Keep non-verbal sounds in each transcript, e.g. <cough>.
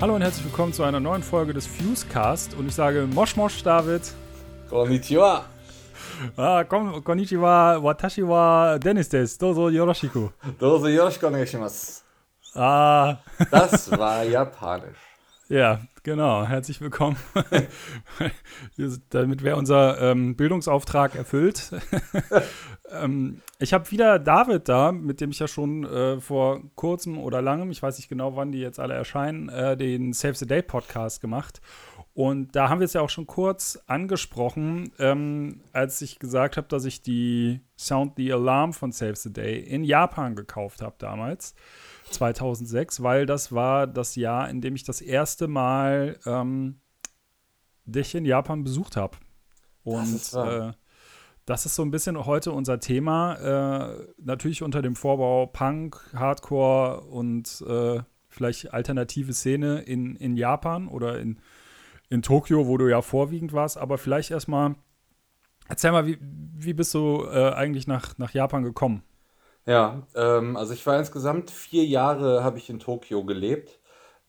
Hallo und herzlich willkommen zu einer neuen Folge des Fusecast und ich sage Mosch Mosch David. Konnichiwa. Ah, kon konnichiwa, watashi wa Dennis des. Dozo yoroshiku. Dozo yoroshiku onegaishimasu. Ah. <laughs> Das war japanisch. Ja, genau. Herzlich willkommen. <laughs> Damit wäre unser ähm, Bildungsauftrag erfüllt. <laughs> ähm, ich habe wieder David da, mit dem ich ja schon äh, vor kurzem oder langem, ich weiß nicht genau, wann die jetzt alle erscheinen, äh, den Save the Day Podcast gemacht. Und da haben wir es ja auch schon kurz angesprochen, ähm, als ich gesagt habe, dass ich die Sound the Alarm von Save the Day in Japan gekauft habe damals. 2006, weil das war das Jahr, in dem ich das erste Mal ähm, dich in Japan besucht habe. Und das ist, äh, das ist so ein bisschen heute unser Thema. Äh, natürlich unter dem Vorbau Punk, Hardcore und äh, vielleicht alternative Szene in, in Japan oder in, in Tokio, wo du ja vorwiegend warst. Aber vielleicht erstmal, erzähl mal, wie, wie bist du äh, eigentlich nach, nach Japan gekommen? Ja, ähm, also ich war insgesamt vier Jahre habe ich in Tokio gelebt.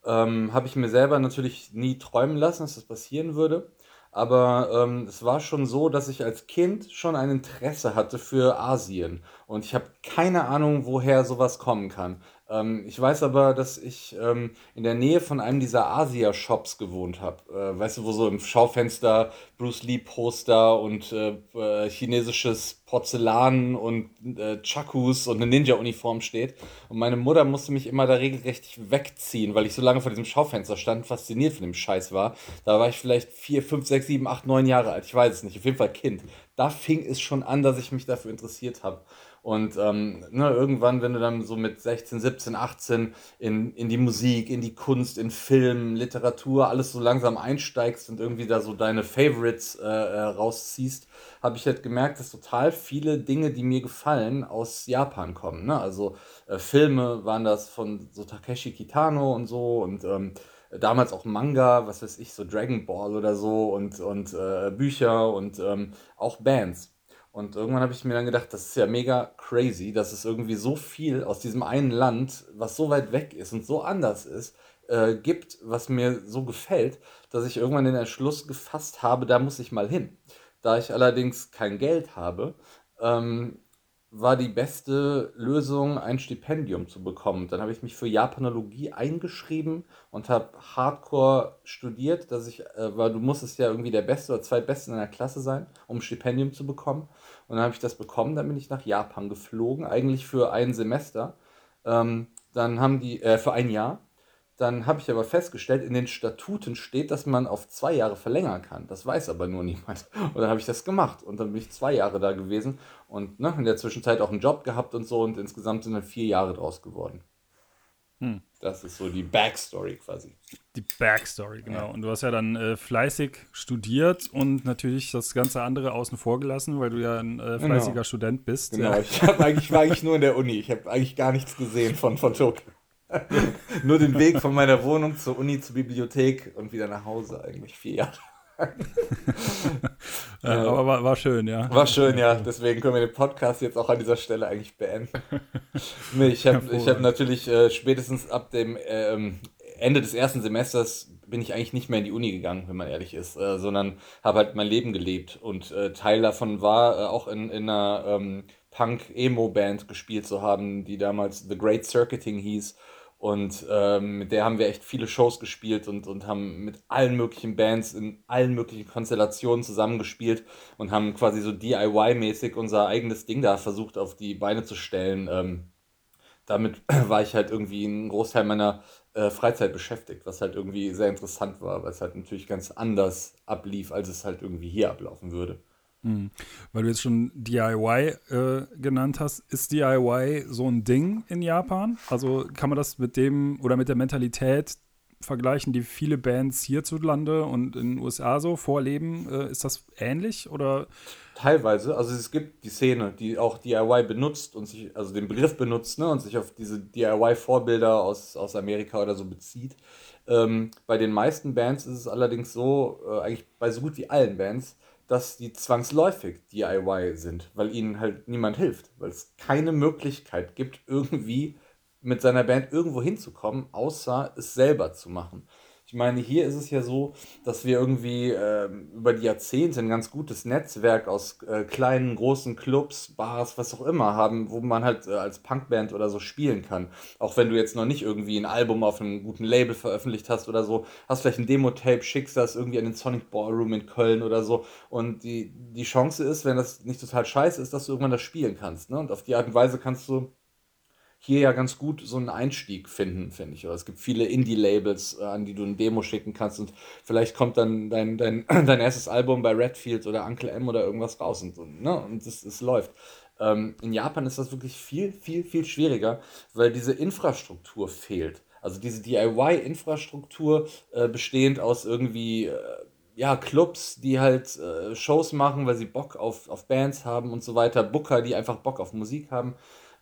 Ähm, habe ich mir selber natürlich nie träumen lassen, dass das passieren würde. Aber ähm, es war schon so, dass ich als Kind schon ein Interesse hatte für Asien. Und ich habe keine Ahnung, woher sowas kommen kann. Ähm, ich weiß aber, dass ich ähm, in der Nähe von einem dieser Asia-Shops gewohnt habe. Äh, weißt du, wo so im Schaufenster Bruce Lee-Poster und äh, äh, chinesisches Porzellan und äh, Chakus und eine Ninja-Uniform steht. Und meine Mutter musste mich immer da regelrecht wegziehen, weil ich so lange vor diesem Schaufenster stand, fasziniert von dem Scheiß war. Da war ich vielleicht vier, fünf, sechs, sieben, acht, neun Jahre alt. Ich weiß es nicht. Auf jeden Fall Kind. Da fing es schon an, dass ich mich dafür interessiert habe. Und ähm, ne, irgendwann, wenn du dann so mit 16, 17, 18 in, in die Musik, in die Kunst, in Film, Literatur, alles so langsam einsteigst und irgendwie da so deine Favorites äh, äh, rausziehst, habe ich halt gemerkt, dass total viele Dinge, die mir gefallen, aus Japan kommen. Ne? Also äh, Filme waren das von so Takeshi Kitano und so und ähm, damals auch Manga, was weiß ich, so Dragon Ball oder so und, und äh, Bücher und ähm, auch Bands. Und irgendwann habe ich mir dann gedacht, das ist ja mega crazy, dass es irgendwie so viel aus diesem einen Land, was so weit weg ist und so anders ist, äh, gibt, was mir so gefällt, dass ich irgendwann den Entschluss gefasst habe, da muss ich mal hin. Da ich allerdings kein Geld habe, ähm, war die beste Lösung, ein Stipendium zu bekommen. Dann habe ich mich für Japanologie eingeschrieben und habe Hardcore studiert, dass ich, äh, weil du musstest ja irgendwie der Beste oder Zweitbeste in der Klasse sein, um ein Stipendium zu bekommen. Und dann habe ich das bekommen, dann bin ich nach Japan geflogen, eigentlich für ein Semester. Ähm, dann haben die, äh, für ein Jahr. Dann habe ich aber festgestellt, in den Statuten steht, dass man auf zwei Jahre verlängern kann. Das weiß aber nur niemand. <laughs> Und dann habe ich das gemacht. Und dann bin ich zwei Jahre da gewesen und ne, in der Zwischenzeit auch einen Job gehabt und so. Und insgesamt sind dann vier Jahre draus geworden. Hm. Das ist so die Backstory quasi. Die Backstory, genau. Ja. Und du hast ja dann äh, fleißig studiert und natürlich das ganze andere außen vor gelassen, weil du ja ein äh, genau. fleißiger genau. Student bist. Genau, ja. ich eigentlich, war eigentlich nur in der Uni. Ich habe eigentlich gar nichts gesehen von, von Tokio. <laughs> Nur den Weg von meiner Wohnung zur Uni, zur Bibliothek und wieder nach Hause eigentlich vier Jahre. <laughs> ja, aber war, war, schön, ja. War schön, ja. Deswegen können wir den Podcast jetzt auch an dieser Stelle eigentlich beenden. nee, ich habe hab natürlich äh, spätestens ab dem ähm, Ende des ersten Semesters bin ich eigentlich nicht mehr in die Uni gegangen, wenn man ehrlich ist, äh, sondern habe halt mein Leben gelebt. Und äh, Teil davon war äh, auch in, in einer ähm, Punk-Emo-Band gespielt zu haben, die damals The Great Circuiting hieß und ähm, mit der haben wir echt viele Shows gespielt und, und haben mit allen möglichen Bands in allen möglichen Konstellationen zusammengespielt und haben quasi so DIY-mäßig unser eigenes Ding da versucht auf die Beine zu stellen. Ähm, damit <clears throat> war ich halt irgendwie einen Großteil meiner äh, Freizeit beschäftigt, was halt irgendwie sehr interessant war, weil es halt natürlich ganz anders ablief, als es halt irgendwie hier ablaufen würde. Mhm. Weil du jetzt schon DIY äh, genannt hast, ist DIY so ein Ding in Japan? Also kann man das mit dem oder mit der Mentalität vergleichen, die viele Bands hierzulande und in den USA so vorleben? Äh, ist das ähnlich oder? Teilweise. Also es gibt die Szene, die auch DIY benutzt und sich, also den Begriff benutzt ne, und sich auf diese DIY-Vorbilder aus, aus Amerika oder so bezieht. Ähm, bei den meisten Bands ist es allerdings so, äh, eigentlich bei so gut wie allen Bands, dass die zwangsläufig DIY sind, weil ihnen halt niemand hilft, weil es keine Möglichkeit gibt, irgendwie mit seiner Band irgendwo hinzukommen, außer es selber zu machen. Ich meine, hier ist es ja so, dass wir irgendwie äh, über die Jahrzehnte ein ganz gutes Netzwerk aus äh, kleinen, großen Clubs, Bars, was auch immer haben, wo man halt äh, als Punkband oder so spielen kann. Auch wenn du jetzt noch nicht irgendwie ein Album auf einem guten Label veröffentlicht hast oder so, hast vielleicht ein Demo-Tape, schickst das irgendwie an den Sonic Ballroom in Köln oder so. Und die, die Chance ist, wenn das nicht total scheiße ist, dass du irgendwann das spielen kannst. Ne? Und auf die Art und Weise kannst du hier ja ganz gut so einen Einstieg finden, finde ich. Es gibt viele Indie-Labels, äh, an die du ein Demo schicken kannst und vielleicht kommt dann dein, dein, <clears throat> dein erstes Album bei Redfield oder Uncle M oder irgendwas raus und, so, ne? und es, es läuft. Ähm, in Japan ist das wirklich viel, viel, viel schwieriger, weil diese Infrastruktur fehlt. Also diese DIY-Infrastruktur äh, bestehend aus irgendwie äh, ja, Clubs, die halt äh, Shows machen, weil sie Bock auf, auf Bands haben und so weiter, Booker, die einfach Bock auf Musik haben.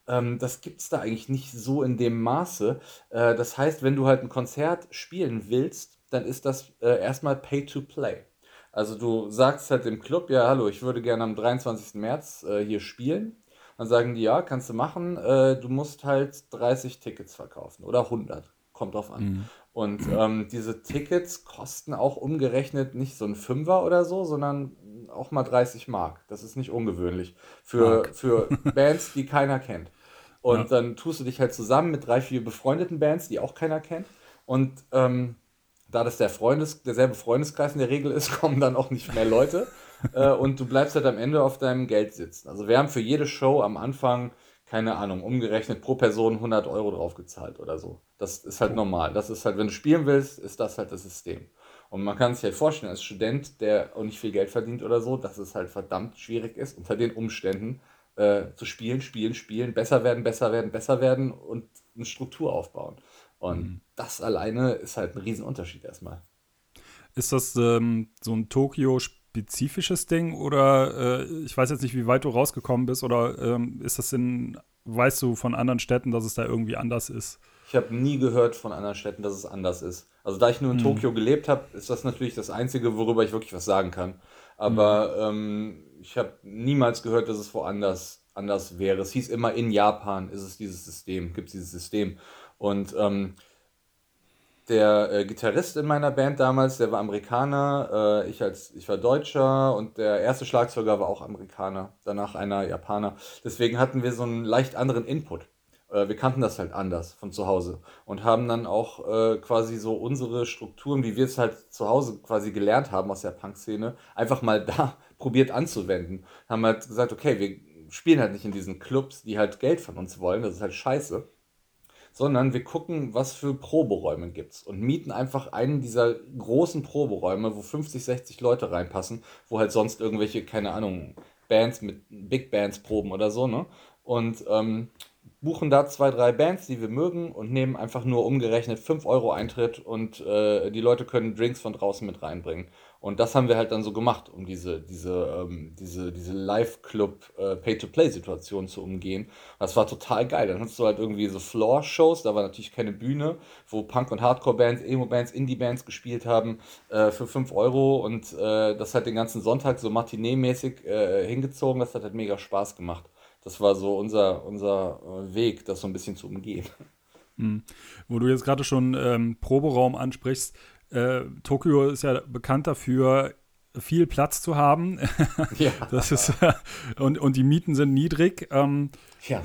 Ähm, das gibt es da eigentlich nicht so in dem Maße. Äh, das heißt, wenn du halt ein Konzert spielen willst, dann ist das äh, erstmal Pay to Play. Also du sagst halt dem Club, ja, hallo, ich würde gerne am 23. März äh, hier spielen. Dann sagen die, ja, kannst du machen. Äh, du musst halt 30 Tickets verkaufen oder 100. Kommt drauf an. Mhm. Und ähm, diese Tickets kosten auch umgerechnet nicht so ein Fünfer oder so, sondern auch mal 30 Mark. Das ist nicht ungewöhnlich für, für Bands, die keiner kennt. Und ja. dann tust du dich halt zusammen mit drei, vier befreundeten Bands, die auch keiner kennt. Und ähm, da das der Freundes, derselbe Freundeskreis in der Regel ist, <laughs> kommen dann auch nicht mehr Leute. <laughs> äh, und du bleibst halt am Ende auf deinem Geld sitzen. Also wir haben für jede Show am Anfang, keine Ahnung, umgerechnet pro Person 100 Euro draufgezahlt oder so. Das ist halt normal. Das ist halt, wenn du spielen willst, ist das halt das System. Und man kann sich halt vorstellen, als Student, der auch nicht viel Geld verdient oder so, dass es halt verdammt schwierig ist, unter den Umständen äh, zu spielen, spielen, spielen, besser werden, besser werden, besser werden und eine Struktur aufbauen. Und mhm. das alleine ist halt ein Riesenunterschied erstmal. Ist das ähm, so ein Tokio-spezifisches Ding oder äh, ich weiß jetzt nicht, wie weit du rausgekommen bist oder ähm, ist das in, weißt du von anderen Städten, dass es da irgendwie anders ist? Ich habe nie gehört von anderen Städten, dass es anders ist. Also da ich nur in mhm. Tokio gelebt habe, ist das natürlich das Einzige, worüber ich wirklich was sagen kann. Aber mhm. ähm, ich habe niemals gehört, dass es woanders anders wäre. Es hieß immer, in Japan ist es dieses System, gibt es dieses System. Und ähm, der äh, Gitarrist in meiner Band damals, der war Amerikaner, äh, ich, als, ich war Deutscher und der erste Schlagzeuger war auch Amerikaner, danach einer Japaner. Deswegen hatten wir so einen leicht anderen Input. Äh, wir kannten das halt anders von zu Hause und haben dann auch äh, quasi so unsere Strukturen, wie wir es halt zu Hause quasi gelernt haben aus der Punk-Szene, einfach mal <laughs> da probiert anzuwenden. Haben halt gesagt, okay, wir spielen halt nicht in diesen Clubs, die halt Geld von uns wollen, das ist halt scheiße, sondern wir gucken, was für Proberäume gibt's und mieten einfach einen dieser großen Proberäume, wo 50, 60 Leute reinpassen, wo halt sonst irgendwelche, keine Ahnung, Bands mit Big Bands proben oder so, ne? Und ähm, buchen da zwei, drei Bands, die wir mögen und nehmen einfach nur umgerechnet 5 Euro Eintritt und äh, die Leute können Drinks von draußen mit reinbringen. Und das haben wir halt dann so gemacht, um diese, diese, ähm, diese, diese Live-Club äh, zu umgehen. das war total geil. Dann hast du halt irgendwie so Floor-Shows, da war natürlich keine Bühne, wo Punk- und Hardcore-Bands, Emo-Bands, Indie-Bands gespielt haben äh, für 5 Euro und äh, das hat den ganzen Sonntag so Matinee-mäßig äh, hingezogen. Das hat halt mega Spaß gemacht das war so unser, unser äh, Weg, das so ein bisschen zu umgehen. Mhm. Wo du jetzt gerade schon ähm, Proberaum ansprichst, äh, Tokio ist ja bekannt dafür, viel Platz zu haben. <laughs> Ja. <laughs> Das ist, <laughs> und, und die Mieten sind niedrig. Ähm, ja.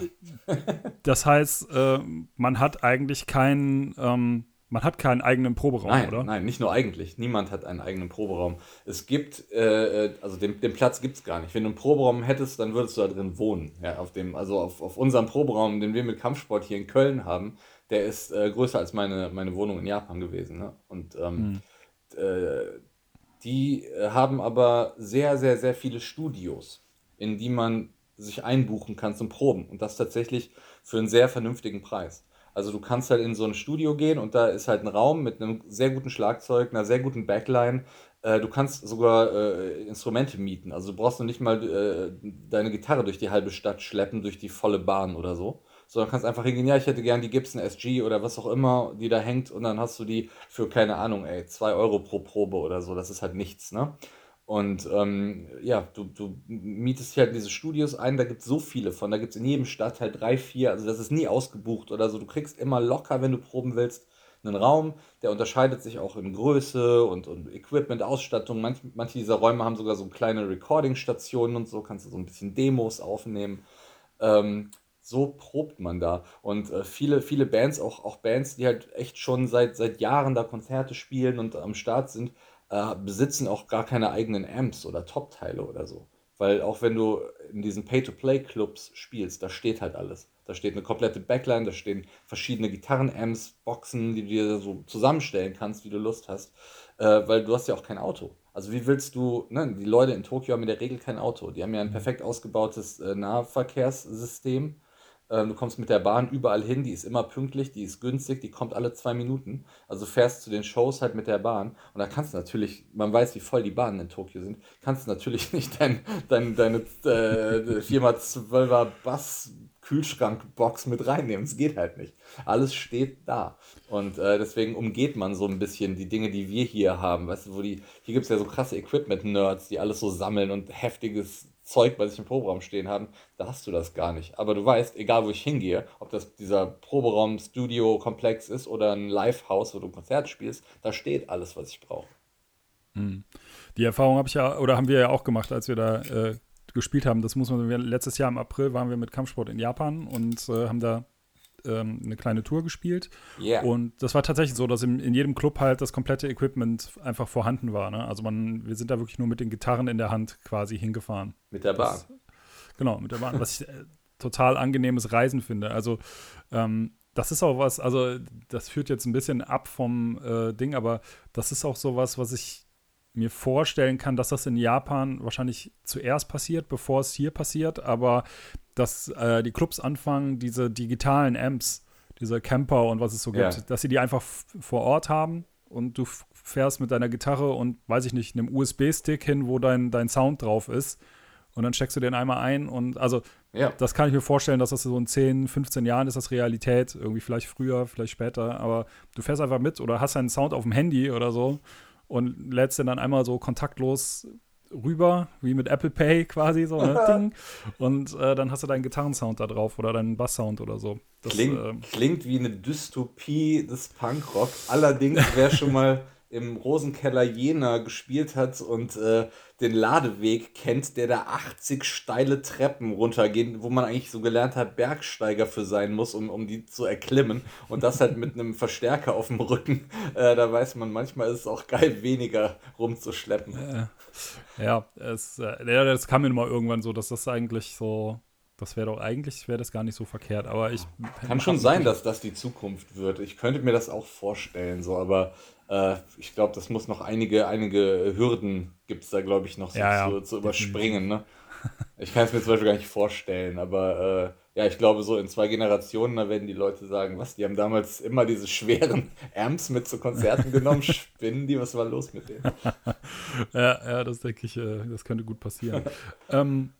das heißt, äh, man hat eigentlich keinen ähm, man hat keinen eigenen Proberaum, nein, oder? Nein, nicht nur eigentlich. Niemand hat einen eigenen Proberaum. Es gibt, äh, also den, den Platz gibt es gar nicht. Wenn du einen Proberaum hättest, dann würdest du da drin wohnen. Ja, auf dem, also auf, auf unserem Proberaum, den wir mit Kampfsport hier in Köln haben, der ist äh, größer als meine, meine Wohnung in Japan gewesen. Ne? Und ähm, hm. äh, die äh, haben aber sehr, sehr, sehr viele Studios, in die man sich einbuchen kann zum Proben. Und das tatsächlich für einen sehr vernünftigen Preis. Also du kannst halt in so ein Studio gehen und da ist halt ein Raum mit einem sehr guten Schlagzeug, einer sehr guten Backline. Äh, du kannst sogar äh, Instrumente mieten. Also du brauchst noch nicht mal äh, deine Gitarre durch die halbe Stadt schleppen, durch die volle Bahn oder so. Sondern kannst einfach hingehen, ja, ich hätte gern die Gibson SG oder was auch immer, die da hängt und dann hast du die für, keine Ahnung, ey, 2 Euro pro Probe oder so. Das ist halt nichts, ne? Und ähm, ja, du, du mietest hier halt diese Studios ein, da gibt es so viele von, da gibt es in jedem Stadtteil drei, vier, also das ist nie ausgebucht oder so. Du kriegst immer locker, wenn du proben willst, einen Raum, der unterscheidet sich auch in Größe und, und Equipment, Ausstattung. Manch, manche dieser Räume haben sogar so kleine Recording-Stationen und so, kannst du so ein bisschen Demos aufnehmen. Ähm, so probt man da. Und äh, viele, viele Bands, auch, auch Bands, die halt echt schon seit, seit Jahren da Konzerte spielen und am Start sind, äh, besitzen auch gar keine eigenen Amps oder Top-Teile oder so. Weil auch wenn du in diesen Pay-to-Play-Clubs spielst, da steht halt alles. Da steht eine komplette Backline, da stehen verschiedene Gitarren-Amps, Boxen, die du dir so zusammenstellen kannst, wie du Lust hast. Äh, weil du hast ja auch kein Auto. Also wie willst du, ne, die Leute in Tokio haben in der Regel kein Auto. Die haben ja ein mhm. perfekt ausgebautes äh, Nahverkehrssystem du kommst mit der Bahn überall hin, die ist immer pünktlich, die ist günstig, die kommt alle zwei Minuten. Also fährst zu den Shows halt mit der Bahn. Und da kannst du natürlich, man weiß, wie voll die Bahnen in Tokio sind, kannst du natürlich <laughs> nicht dein, dein, deine äh, 4x12er Bass Kühlschrankbox mit reinnehmen. Es geht halt nicht. Alles steht da. Und äh, deswegen umgeht man so ein bisschen die Dinge, die wir hier haben. Weißt du, wo die, hier gibt es ja so krasse Equipment-Nerds, die alles so sammeln und heftiges Zeug bei sich im Proberaum stehen haben, da hast du das gar nicht. Aber du weißt, egal wo ich hingehe, ob das dieser Proberaum, Studio, Komplex ist oder ein Live-House, wo du ein Konzert spielst, da steht alles, was ich brauche. Hm. Die Erfahrung habe ich ja, oder haben wir ja auch gemacht, als wir da äh, gespielt haben. Das muss man, letztes Jahr im April waren wir mit Kampfsport in Japan und äh, haben da ähm, eine kleine Tour gespielt. Yeah. Und das war tatsächlich so, dass in, in, jedem Club halt das komplette Equipment einfach vorhanden war. Ne? Also man, wir sind da wirklich nur mit den Gitarren in der Hand quasi hingefahren. Mit der Bahn. Das, genau, mit der Bahn. was ich äh, total angenehmes Reisen finde. Also ähm, das ist auch was, also das führt jetzt ein bisschen ab vom äh, Ding, aber das ist auch so was, was ich mir vorstellen kann, dass das in Japan wahrscheinlich zuerst passiert, bevor es hier passiert, aber dass äh, die Clubs anfangen, diese digitalen Amps, diese Camper und was es so gibt, ja. dass sie die einfach vor Ort haben und du fährst mit deiner Gitarre und, weiß ich nicht, einem USB-Stick hin, wo dein, dein Sound drauf ist und dann steckst du den einmal ein und also ja. das kann ich mir vorstellen, dass das so in 10, 15 Jahren ist das Realität, irgendwie vielleicht früher, vielleicht später, aber du fährst einfach mit oder hast deinen Sound auf dem Handy oder so und lädst den dann einmal so kontaktlos rüber, wie mit Apple Pay quasi, so, ne, <laughs> Ding. Und äh, dann hast du deinen Gitarrensound da drauf oder deinen Basssound oder so. Das, klingt, äh, klingt wie eine Dystopie des Punkrock. Allerdings, wer schon mal <laughs> im Rosenkeller Jena gespielt hat und äh, den Ladeweg kennt, der da 80 steile Treppen runtergeht, wo man eigentlich so gelernt hat, Bergsteiger für sein muss, um, um die zu erklimmen. Und das halt mit einem Verstärker auf dem Rücken. Äh, da weiß man, manchmal ist es auch geil, weniger rumzuschleppen. Ja, ja es, äh, das kam mir mal irgendwann so, dass das eigentlich so das wäre doch eigentlich, wäre das gar nicht so verkehrt, aber ich. Kann schon sein, dass das die Zukunft wird. Ich könnte mir das auch vorstellen, so, aber äh, ich glaube, das muss noch einige, einige Hürden gibt es da, glaube ich, noch so ja, zu, ja, zu überspringen. Ne? <laughs> Ich kann es mir zum Beispiel gar nicht vorstellen, aber äh, ja, ich glaube, so in zwei Generationen, da werden die Leute sagen, was, die haben damals immer diese schweren <laughs> Amps mit zu Konzerten genommen, <laughs> spinnen die, was war los mit denen? ja, ja, das denke ich, äh, das könnte gut passieren. ähm,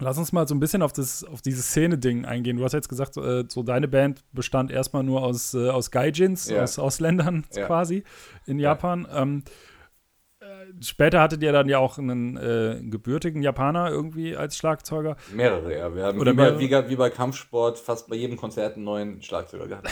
Lass uns mal so ein bisschen auf, das, auf dieses Szene-Ding eingehen. Du hast jetzt gesagt, äh, so deine Band bestand erstmal nur aus, äh, aus Gaijins, ja. aus Ausländern ja. quasi in Japan. Ja. Ähm, äh, später hattet ihr dann ja auch einen äh, gebürtigen Japaner irgendwie als Schlagzeuger. Mehrere, ja. Wir haben Oder wie, bei, wie, wie bei Kampfsport fast bei jedem Konzert einen neuen Schlagzeuger gehabt.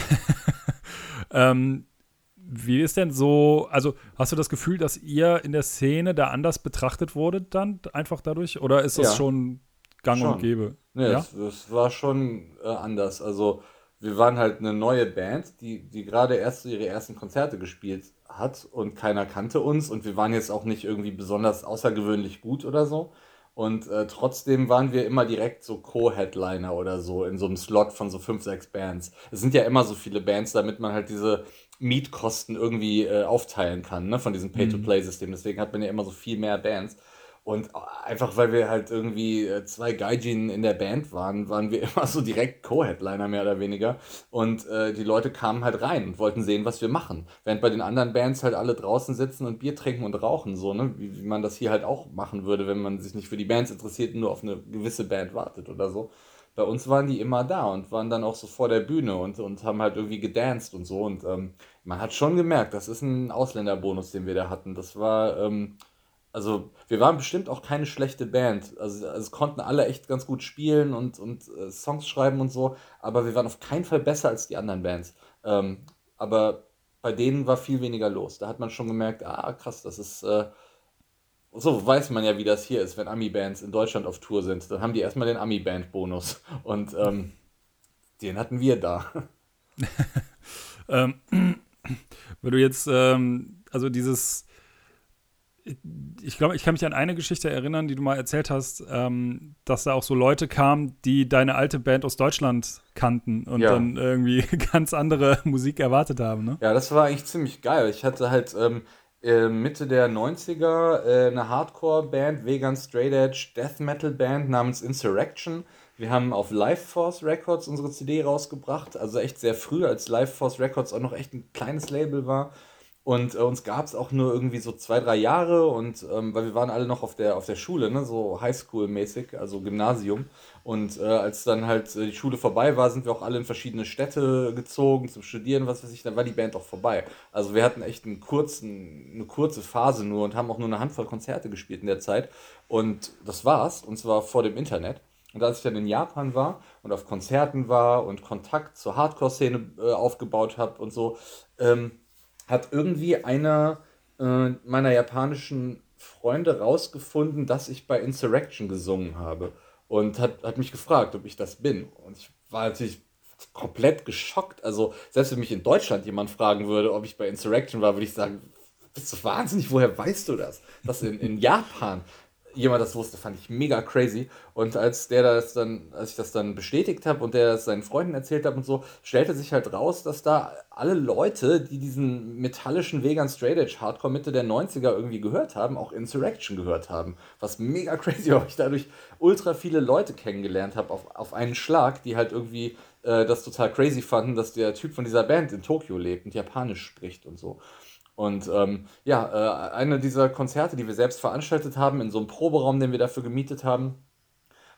<laughs> ähm, wie ist denn so, also hast du das Gefühl, dass ihr in der Szene da anders betrachtet wurdet dann einfach dadurch? Oder ist das schon gang schon. und gäbe. Nee, ja? es, es war schon äh, anders. Also wir waren halt eine neue Band, die, die gerade erst ihre ersten Konzerte gespielt hat und keiner kannte uns und wir waren jetzt auch nicht irgendwie besonders außergewöhnlich gut oder so. Und äh, trotzdem waren wir immer direkt so Co-Headliner oder so in so einem Slot von so fünf, sechs Bands. Es sind ja immer so viele Bands, damit man halt diese Mietkosten irgendwie äh, aufteilen kann, ne, von diesem Pay-to-Play-System. Deswegen hat man ja immer so viel mehr Bands. Und einfach weil wir halt irgendwie äh, zwei Gaijin in der Band waren, waren wir <laughs> immer so direkt Co-Headliner mehr oder weniger. Und äh, die Leute kamen halt rein und wollten sehen, was wir machen. Während bei den anderen Bands halt alle draußen sitzen und Bier trinken und rauchen, so, ne? Wie, wie man das hier halt auch machen würde, wenn man sich nicht für die Bands interessiert und nur auf eine gewisse Band wartet oder so. Bei uns waren die immer da und waren dann auch so vor der Bühne und, und haben halt irgendwie gedanced und so. Und ähm, man hat schon gemerkt, das ist ein Ausländerbonus, den wir da hatten. Das war. Ähm, Also, wir waren bestimmt auch keine schlechte Band. Also, also konnten alle echt ganz gut spielen und, und äh, Songs schreiben und so, aber wir waren auf keinen Fall besser als die anderen Bands. Ähm, aber bei denen war viel weniger los. Da hat man schon gemerkt, ah, krass, das ist. Äh, so weiß man ja, wie das hier ist, wenn Ami-Bands in Deutschland auf Tour sind. Dann haben die erstmal den Ami-Band-Bonus. Und ähm, den hatten wir da. <laughs> ähm, <clears throat> wenn du jetzt, ähm, also dieses ich glaube, ich kann mich an eine Geschichte erinnern, die du mal erzählt hast, ähm, dass da auch so Leute kamen, die deine alte Band aus Deutschland kannten und ja. dann irgendwie <laughs> ganz andere Musik erwartet haben. Ne? Ja, das war eigentlich ziemlich geil. Ich hatte halt ähm, äh, Mitte der 90er äh, eine Hardcore-Band, Vegan Straight Edge Death Metal Band namens Insurrection. Wir haben auf Life Force Records unsere CD rausgebracht, also echt sehr früh, als Life Force Records auch noch echt ein kleines Label war. Und äh, uns gab es auch nur irgendwie so zwei, drei Jahre und ähm, weil wir waren alle noch auf der, auf der Schule, ne, so Highschool-mäßig, also Gymnasium. Und äh, als dann halt äh, die Schule vorbei war, sind wir auch alle in verschiedene Städte gezogen zum Studieren, was weiß ich, dann war die Band auch vorbei. Also wir hatten echt einen kurzen, eine kurze Phase nur und haben auch nur eine Handvoll Konzerte gespielt in der Zeit. Und das war's, und zwar vor dem Internet. Und als ich dann in Japan war und auf Konzerten war und Kontakt zur Hardcore-Szene äh, aufgebaut habe und so, ähm, hat irgendwie einer äh, meiner japanischen Freunde rausgefunden, dass ich bei Insurrection gesungen habe. Und hat, hat mich gefragt, ob ich das bin. Und ich war natürlich komplett geschockt. Also, selbst wenn mich in Deutschland jemand fragen würde, ob ich bei Insurrection war, würde ich sagen, bist du wahnsinnig, woher weißt du das? Dass in, in Japan jemand das wusste, fand ich mega crazy. Und als der das dann, als ich das dann bestätigt habe und der das seinen Freunden erzählt hat und so, stellte sich halt raus, dass da alle Leute, die diesen metallischen Vegan Straight Edge Hardcore Mitte der 90er irgendwie gehört haben, auch Insurrection gehört haben. Was mega crazy war, ich dadurch ultra viele Leute kennengelernt habe auf, auf einen Schlag, die halt irgendwie äh, das total crazy fanden, dass der Typ von dieser Band in Tokio lebt und Japanisch spricht und so. Und ähm, ja, äh, eine dieser Konzerte, die wir selbst veranstaltet haben, in so einem Proberaum, den wir dafür gemietet haben,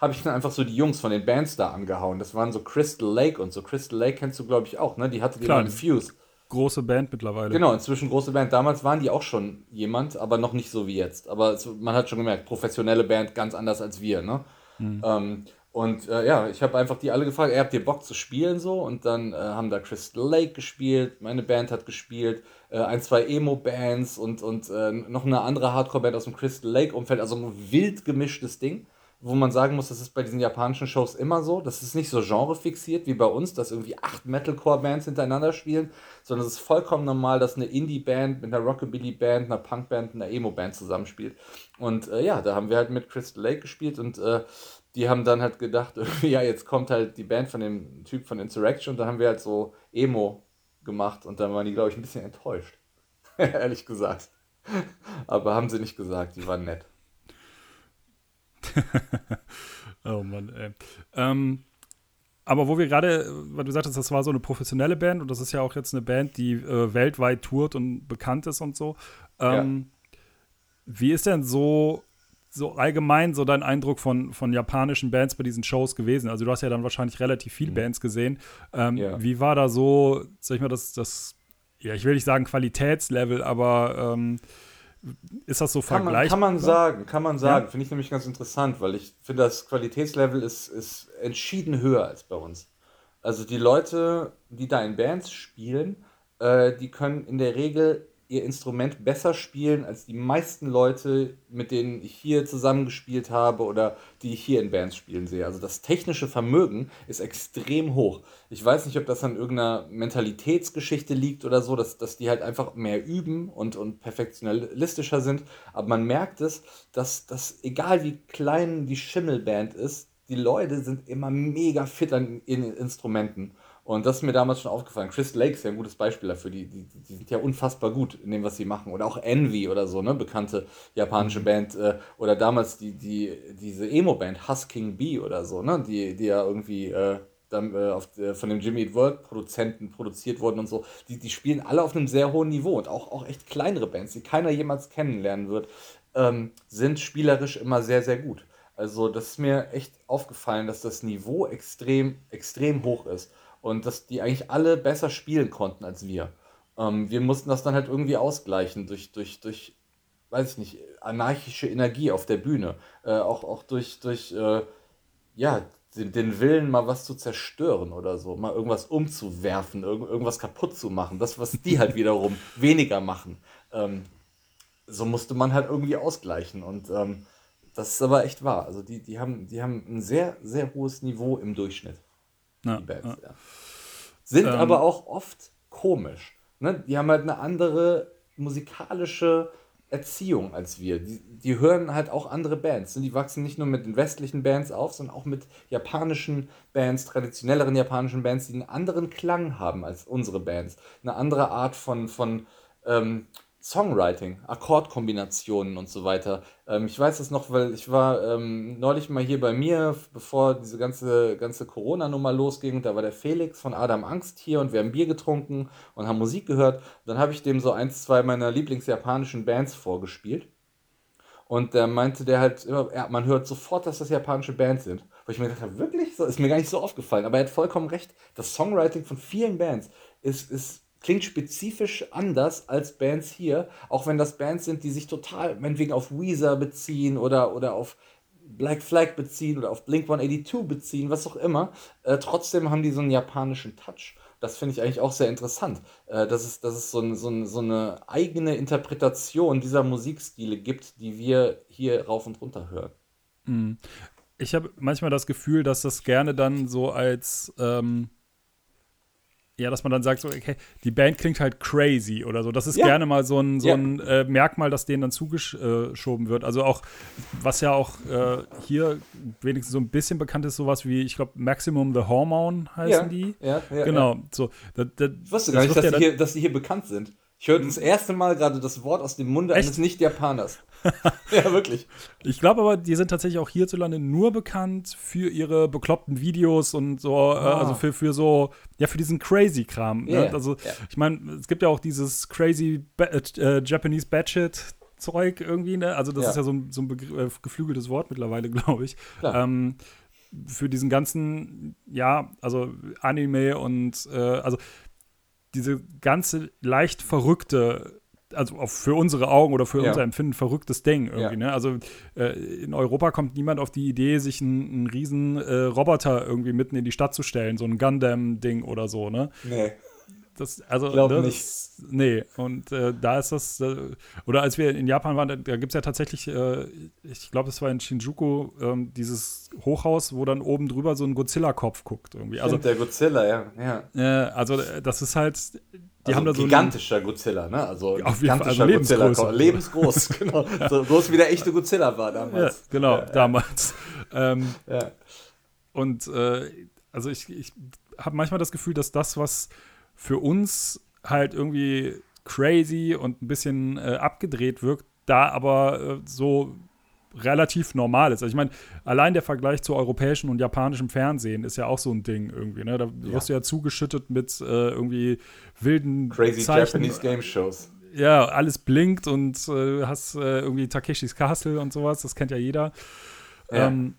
habe ich dann einfach so die Jungs von den Bands da angehauen. Das waren so Crystal Lake und so. Crystal Lake kennst du, glaube ich, auch, ne? Die hatte die Klar, Fuse. Große Band mittlerweile. Genau, inzwischen große Band. Damals waren die auch schon jemand, aber noch nicht so wie jetzt. Aber es, man hat schon gemerkt, professionelle Band, ganz anders als wir, ne? Mhm. Ähm, und äh, ja, ich habe einfach die alle gefragt, ey, habt ihr Bock zu spielen so? Und dann äh, haben da Crystal Lake gespielt, meine Band hat gespielt, äh, ein, zwei Emo-Bands und, und äh, noch eine andere Hardcore-Band aus dem Crystal Lake-Umfeld, also ein wild gemischtes Ding, wo man sagen muss, das ist bei diesen japanischen Shows immer so. Das ist nicht so genrefixiert wie bei uns, dass irgendwie acht Metalcore-Bands hintereinander spielen, sondern es ist vollkommen normal, dass eine Indie-Band mit einer Rockabilly-Band, einer Punk-Band, einer Emo-Band zusammenspielt. Und äh, ja, da haben wir halt mit Crystal Lake gespielt und äh, die haben dann halt gedacht, <laughs> ja, jetzt kommt halt die Band von dem Typ von Insurrection und da haben wir halt so Emo gemacht und dann waren die, glaube ich, ein bisschen enttäuscht. <laughs> Ehrlich gesagt. Aber haben sie nicht gesagt, die waren nett. <laughs> oh Mann, ey. Ähm, aber wo wir gerade, weil du sagtest, das war so eine professionelle Band und das ist ja auch jetzt eine Band, die äh, weltweit tourt und bekannt ist und so. Ähm, ja. Wie ist denn so so allgemein so dein Eindruck von, von japanischen Bands bei diesen Shows gewesen? Also du hast ja dann wahrscheinlich relativ viele mhm. Bands gesehen. Ähm, ja. Wie war da so, sag ich mal, das, das, ja, ich will nicht sagen Qualitätslevel, aber ähm, ist das so kann vergleichbar? Man, kann man sagen, kann man sagen. Ja. Finde ich nämlich ganz interessant, weil ich finde, das Qualitätslevel ist, ist entschieden höher als bei uns. Also die Leute, die da in Bands spielen, äh, die können in der Regel ihr Instrument besser spielen als die meisten Leute, mit denen ich hier zusammengespielt habe oder die ich hier in Bands spielen sehe. Also das technische Vermögen ist extrem hoch. Ich weiß nicht, ob das an irgendeiner Mentalitätsgeschichte liegt oder so, dass, dass die halt einfach mehr üben und, und perfektionistischer sind. Aber man merkt es, dass, dass egal wie klein die Schimmelband ist, die Leute sind immer mega fit an ihren Instrumenten. Und das ist mir damals schon aufgefallen. Chris Lake ist ja ein gutes Beispiel dafür. Die, die, die sind ja unfassbar gut in dem, was sie machen. Oder auch Envy oder so, ne? Bekannte japanische mhm. Band. Äh, oder damals die, die, diese Emo-Band Husking Bee oder so, ne? Die, die ja irgendwie äh, dann, äh, auf, äh, von dem Jimmy Eat World Produzenten produziert wurden und so. Die, die spielen alle auf einem sehr hohen Niveau. Und auch, auch echt kleinere Bands, die keiner jemals kennenlernen wird, ähm, sind spielerisch immer sehr, sehr gut. Also das ist mir echt aufgefallen, dass das Niveau extrem, extrem hoch ist und dass die eigentlich alle besser spielen konnten als wir. Ähm, wir mussten das dann halt irgendwie ausgleichen durch, durch, durch weiß ich nicht, anarchische Energie auf der Bühne. Äh, auch, auch durch, durch äh, ja, den, den Willen, mal was zu zerstören oder so, mal irgendwas umzuwerfen, irg irgendwas kaputt zu machen. Das, was die halt <laughs> wiederum weniger machen. Ähm, so musste man halt irgendwie ausgleichen. Und ähm, das ist aber echt wahr. Also die, die, haben, die haben ein sehr, sehr hohes Niveau im Durchschnitt. Ja, die Bands, ja. Sind ähm, aber auch oft komisch. Ne? Die haben halt eine andere musikalische Erziehung als wir. Die, die hören halt auch andere Bands. Die wachsen nicht nur mit den westlichen Bands auf, sondern auch mit japanischen Bands, traditionelleren japanischen Bands, die einen anderen Klang haben als unsere Bands. Eine andere Art von, von ähm, Songwriting, Akkordkombinationen und so weiter. Ähm, ich weiß das noch, weil ich war ähm, neulich mal hier bei mir, bevor diese ganze, ganze Corona-Nummer losging. Da war der Felix von Adam Angst hier und wir haben Bier getrunken und haben Musik gehört. Und dann habe ich dem so eins, zwei meiner Lieblingsjapanischen Bands vorgespielt. Und da meinte der halt immer, ja, man hört sofort, dass das japanische Bands sind. Wo ich mir gedacht habe, wirklich? So ist mir gar nicht so aufgefallen. Aber er hat vollkommen recht. Das Songwriting von vielen Bands ist, ist klingt spezifisch anders als Bands hier, auch wenn das Bands sind, die sich total, meinetwegen auf Weezer beziehen oder, oder auf Black Flag beziehen oder auf Blink 182 beziehen, was auch immer. Äh, trotzdem haben die so einen japanischen Touch. Das finde ich eigentlich auch sehr interessant, äh, dass es, dass es so, so, so eine eigene Interpretation dieser Musikstile gibt, die wir hier rauf und runter hören. Mhm. Ich habe manchmal das Gefühl, dass das gerne dann so als ähm ja, dass man dann sagt, so, okay, die Band klingt halt crazy oder so. Das ist ja. gerne mal so ein, so ja. ein äh, Merkmal, das denen dann zugeschoben wird. Also auch, was ja auch äh, hier wenigstens so ein bisschen bekannt ist, sowas wie, ich glaube, Maximum the Hormone heißen ja. die. Ja, ja, genau. So, da, da, ich wusste gar nicht, dass, die hier, dass die hier bekannt sind. Ich höre das erste Mal gerade das Wort aus dem Munde Echt? eines Nicht-Japaners. <laughs> ja, wirklich. Ich glaube aber, die sind tatsächlich auch hierzulande nur bekannt für ihre bekloppten Videos und so, oh. also für, für so, ja, für diesen Crazy-Kram. Yeah. Ne? Also, yeah. ich meine, es gibt ja auch dieses crazy ba äh, Japanese Batshit. Zeug irgendwie, ne? Also, das ja. ist ja so ein, so ein äh, geflügeltes Wort mittlerweile, <laughs> glaube ich. Ähm, für diesen ganzen, ja, also Anime und äh, also diese ganze leicht verrückte also für unsere Augen oder für ja. unser Empfinden verrücktes Ding irgendwie. Ja. Ne? Also äh, in Europa kommt niemand auf die Idee, sich einen, einen riesen äh, Roboter irgendwie mitten in die Stadt zu stellen, so ein Gundam-Ding oder so, ne? Nee. Das, also, ich glaube ne, nicht. nee, und äh, da ist das, äh, oder als wir in Japan waren, da, da gibt es ja tatsächlich, äh, ich glaube, es war in Shinjuku, ähm, dieses Hochhaus, wo dann oben drüber so ein Godzilla-Kopf guckt. Irgendwie. Also Stimmt, der Godzilla, ja. ja. also, äh, das ist halt, die also haben da so gigantischer einen, Godzilla, ne? Also auf gigantischer also Godzilla. Lebensgroß, <laughs> genau. ja. So groß wie der echte Godzilla war damals. Ja, genau, ja, damals. Ähm, ja. Und äh, also ich, ich habe manchmal das Gefühl, dass das, was für uns halt irgendwie crazy und ein bisschen äh, abgedreht wirkt, da aber äh, so relativ normal ist. Also ich meine, allein der Vergleich zu europäischem und japanischem Fernsehen ist ja auch so ein Ding irgendwie. Ne? Da ja. wirst du ja zugeschüttet mit äh, irgendwie wilden Crazy Zeichen. Japanese Game Shows. Ja, alles blinkt und äh, hast äh, irgendwie Takeshis Castle und sowas, das kennt ja jeder. Ja. Ähm,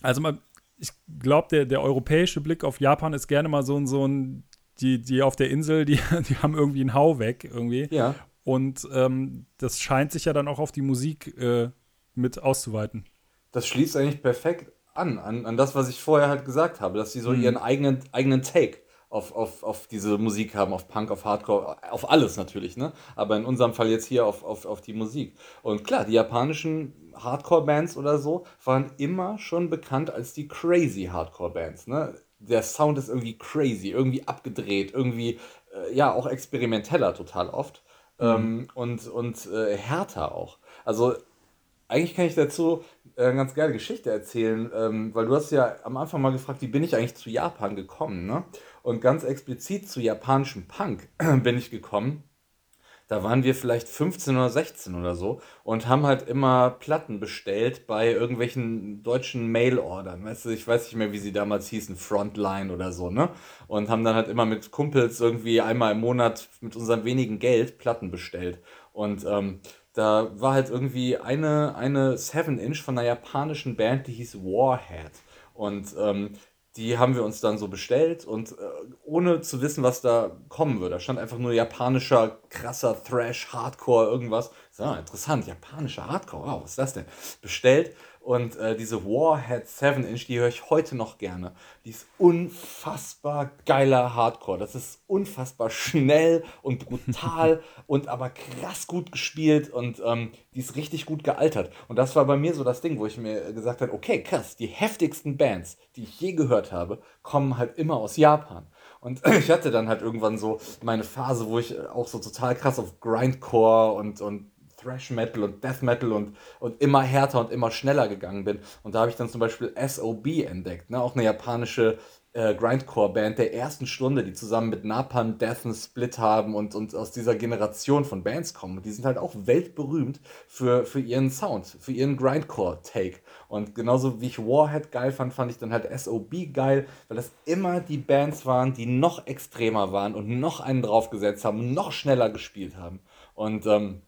also man, ich glaube, der, der europäische Blick auf Japan ist gerne mal so ein, so ein, die, die auf der Insel, die, <laughs> die haben irgendwie einen Hau weg irgendwie. Ja. Und ähm, das scheint sich ja dann auch auf die Musik äh, mit auszuweiten. Das schließt eigentlich perfekt an, an, an das, was ich vorher halt gesagt habe, dass sie so mhm. ihren eigenen, eigenen Take auf, auf, auf diese Musik haben, auf Punk, auf Hardcore, auf alles natürlich, ne? Aber in unserem Fall jetzt hier auf, auf, auf die Musik. Und klar, die japanischen Hardcore-Bands oder so waren immer schon bekannt als die crazy Hardcore-Bands, ne? Der Sound ist irgendwie crazy, irgendwie abgedreht, irgendwie, äh, ja, auch experimenteller total oft. Mhm. Ähm, und und äh, härter auch. Also eigentlich kann ich dazu äh, eine ganz geile Geschichte erzählen, ähm, weil du hast ja am Anfang mal gefragt, wie bin ich eigentlich zu Japan gekommen, ne? Und ganz explizit zu japanischem Punk <clears throat> bin ich gekommen. Da waren wir vielleicht 15 oder 16 oder so und haben halt immer Platten bestellt bei irgendwelchen deutschen Mail-Ordern. Weißt du, ich weiß nicht mehr, wie sie damals hießen, Frontline oder so, ne? Und haben dann halt immer mit Kumpels irgendwie einmal im Monat mit unserem wenigen Geld Platten bestellt. Und ähm, da war halt irgendwie eine, eine 7-Inch von einer japanischen Band, die hieß Warhead. Und ähm, die haben wir uns dann so bestellt und äh, ohne zu wissen, was da kommen würde. Da stand einfach nur japanischer, krasser Thrash, Hardcore, irgendwas. So, interessant, japanischer Hardcore, wow, was ist das denn? Bestellt und äh, diese Warhead 7 Inch, die höre ich heute noch gerne. Die ist unfassbar geiler Hardcore. Das ist unfassbar schnell und brutal <laughs> und aber krass gut gespielt und ähm, die ist richtig gut gealtert. Und das war bei mir so das Ding, wo ich mir gesagt habe, okay, krass, die heftigsten Bands, die ich je gehört habe, kommen halt immer aus Japan. Und <laughs> ich hatte dann halt irgendwann so meine Phase, wo ich auch so total krass auf Grindcore und, und Thrash Metal und Death Metal und, und immer härter und immer schneller gegangen bin. Und da habe ich dann zum Beispiel SOB entdeckt, ne? auch eine japanische äh, Grindcore-Band der ersten Stunde, die zusammen mit Napalm Death einen Split haben und, und aus dieser Generation von Bands kommen. Und die sind halt auch weltberühmt für, für ihren Sound, für ihren Grindcore-Take. Und genauso wie ich Warhead geil fand, fand ich dann halt SOB geil, weil das immer die Bands waren, die noch extremer waren und noch einen draufgesetzt haben noch schneller gespielt haben. Und ähm,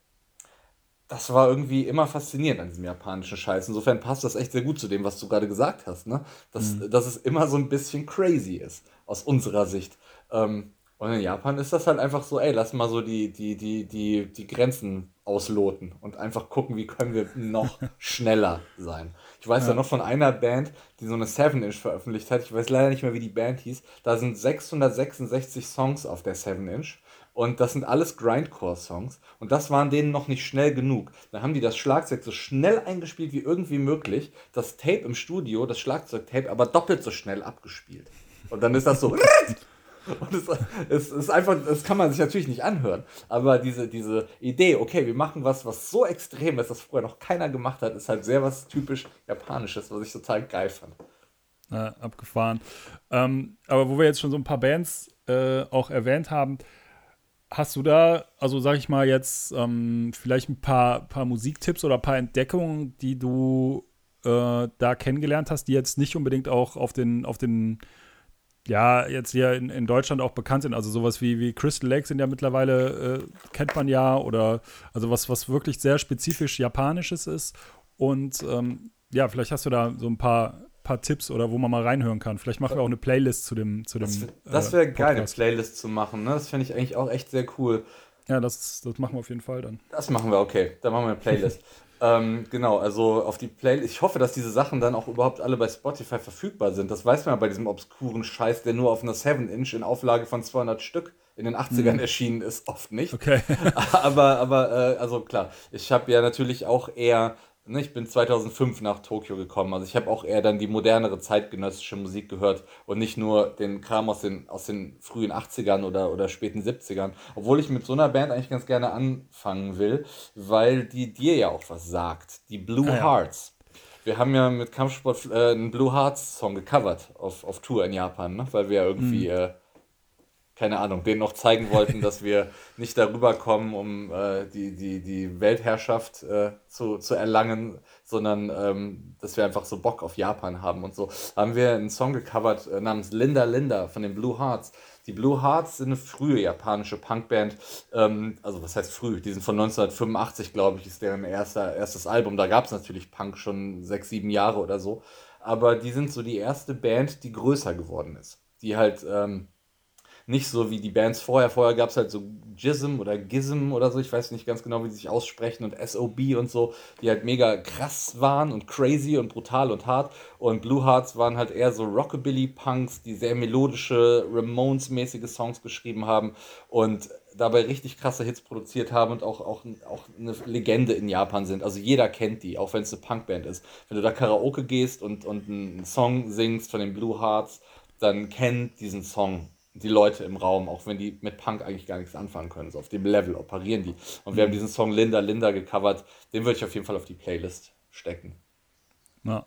das war irgendwie immer faszinierend an diesem japanischen Scheiß. Insofern passt das echt sehr gut zu dem, was du gerade gesagt hast, ne? Dass, mhm. dass es immer so ein bisschen crazy ist, aus unserer Sicht. Ähm, und in Japan ist das halt einfach so, ey, lass mal so die, die, die, die, die Grenzen ausloten und einfach gucken, wie können wir noch <laughs> schneller sein. Ich weiß ja. ja noch von einer Band, die so eine 7-Inch veröffentlicht hat. Ich weiß leider nicht mehr, wie die Band hieß. Da sind 666 Songs auf der 7-Inch. Und das sind alles Grindcore-Songs. Und das waren denen noch nicht schnell genug. Dann haben die das Schlagzeug so schnell eingespielt wie irgendwie möglich. Das Tape im Studio, das Schlagzeugtape, aber doppelt so schnell abgespielt. Und dann ist das so. <laughs> Und es, es, ist einfach, das kann man sich natürlich nicht anhören. Aber diese, diese Idee, okay, wir machen was, was so extrem ist, dass vorher noch keiner gemacht hat, ist halt sehr was typisch Japanisches, was ich total geil fand. Ja, abgefahren. Ähm, aber wo wir jetzt schon so ein paar Bands äh, auch erwähnt haben, Hast du da, also sag ich mal jetzt, ähm, vielleicht ein paar, paar Musiktipps oder ein paar Entdeckungen, die du äh, da kennengelernt hast, die jetzt nicht unbedingt auch auf den, auf den, ja, jetzt hier in, in Deutschland auch bekannt sind? Also sowas wie, wie Crystal Lake sind ja mittlerweile, äh, kennt man ja, oder also was, was wirklich sehr spezifisch Japanisches ist. Und ähm, ja, vielleicht hast du da so ein paar paar Tipps oder wo man mal reinhören kann. Vielleicht machen wir auch eine Playlist zu dem. Zu dem das, das wäre äh, geil, eine Playlist zu machen. Ne? Das fände ich eigentlich auch echt sehr cool. Ja, das, das machen wir auf jeden Fall dann. Das machen wir, okay. Dann machen wir eine Playlist. <laughs> ähm, genau, also auf die Playlist. Ich hoffe, dass diese Sachen dann auch überhaupt alle bei Spotify verfügbar sind. Das weiß man ja bei diesem obskuren Scheiß, der nur auf einer 7-Inch in Auflage von 200 Stück in den 80ern hm. erschienen ist, oft nicht. Okay. <laughs> aber, aber, äh, also klar, ich habe ja natürlich auch eher Ne, ich bin 2005 nach Tokio gekommen. Also ich habe auch eher dann die modernere zeitgenössische Musik gehört und nicht nur den Kram aus den, aus den frühen 80ern oder, oder späten 70ern. Obwohl ich mit so einer Band eigentlich ganz gerne anfangen will, weil die dir ja auch was sagt. Die Blue ah, ja. Hearts. Wir haben ja mit Kampfsport äh, einen Blue Hearts Song gecovert auf, auf Tour in Japan, ne? weil wir ja irgendwie mhm. äh, keine Ahnung, denen noch zeigen wollten, dass wir nicht darüber kommen, um äh, die, die, die Weltherrschaft äh, zu, zu erlangen, sondern ähm, dass wir einfach so Bock auf Japan haben und so. Haben wir einen Song gecovert äh, namens Linda Linda von den Blue Hearts. Die Blue Hearts sind eine frühe japanische Punkband, ähm, also was heißt früh? Die sind von 1985, glaube ich, ist deren erster, erstes Album. Da gab es natürlich Punk schon sechs, sieben Jahre oder so. Aber die sind so die erste Band, die größer geworden ist. Die halt ähm, nicht so wie die Bands vorher. Vorher gab es halt so Gism oder Gism oder so, ich weiß nicht ganz genau, wie sie sich aussprechen, und SOB und so, die halt mega krass waren und crazy und brutal und hart. Und Blue Hearts waren halt eher so Rockabilly-Punks, die sehr melodische, Ramones-mäßige Songs geschrieben haben und dabei richtig krasse Hits produziert haben und auch, auch, auch eine Legende in Japan sind. Also jeder kennt die, auch wenn es eine Punkband ist. Wenn du da Karaoke gehst und, und einen Song singst von den Blue Hearts, dann kennt diesen Song die Leute im Raum, auch wenn die mit Punk eigentlich gar nichts anfangen können. So auf dem Level operieren die. Und wir mhm. haben diesen Song Linda Linda gecovert. Den würde ich auf jeden Fall auf die Playlist stecken. Ja.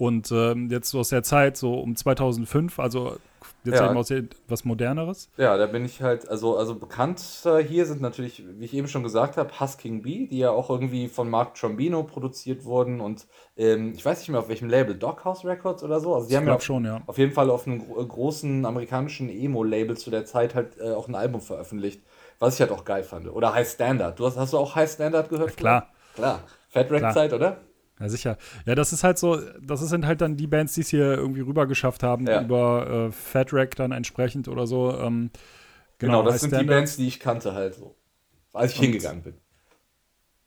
Und ähm, jetzt so aus der Zeit, so um 2005, also jetzt ja. eben aus was Moderneres. Ja, da bin ich halt, also, also bekannt hier sind natürlich, wie ich eben schon gesagt habe, Husking Bee, die ja auch irgendwie von Mark Trombino produziert wurden und ähm, ich weiß nicht mehr auf welchem Label, Doghouse Records oder so. Also die ich haben ja, auf, schon, ja auf jeden Fall auf einem großen amerikanischen Emo-Label zu der Zeit halt äh, auch ein Album veröffentlicht, was ich halt auch geil fand. Oder High Standard. Du hast, hast du auch High Standard gehört? Ja, klar. Klar. Fat Rack Zeit, oder? Ja, sicher. Ja, das ist halt so, das sind halt dann die Bands, die es hier irgendwie rüber geschafft haben, ja. über äh, Fat Rack dann entsprechend oder so. Ähm, genau, genau, das sind die Bands, die ich kannte halt so, als ich und, hingegangen bin.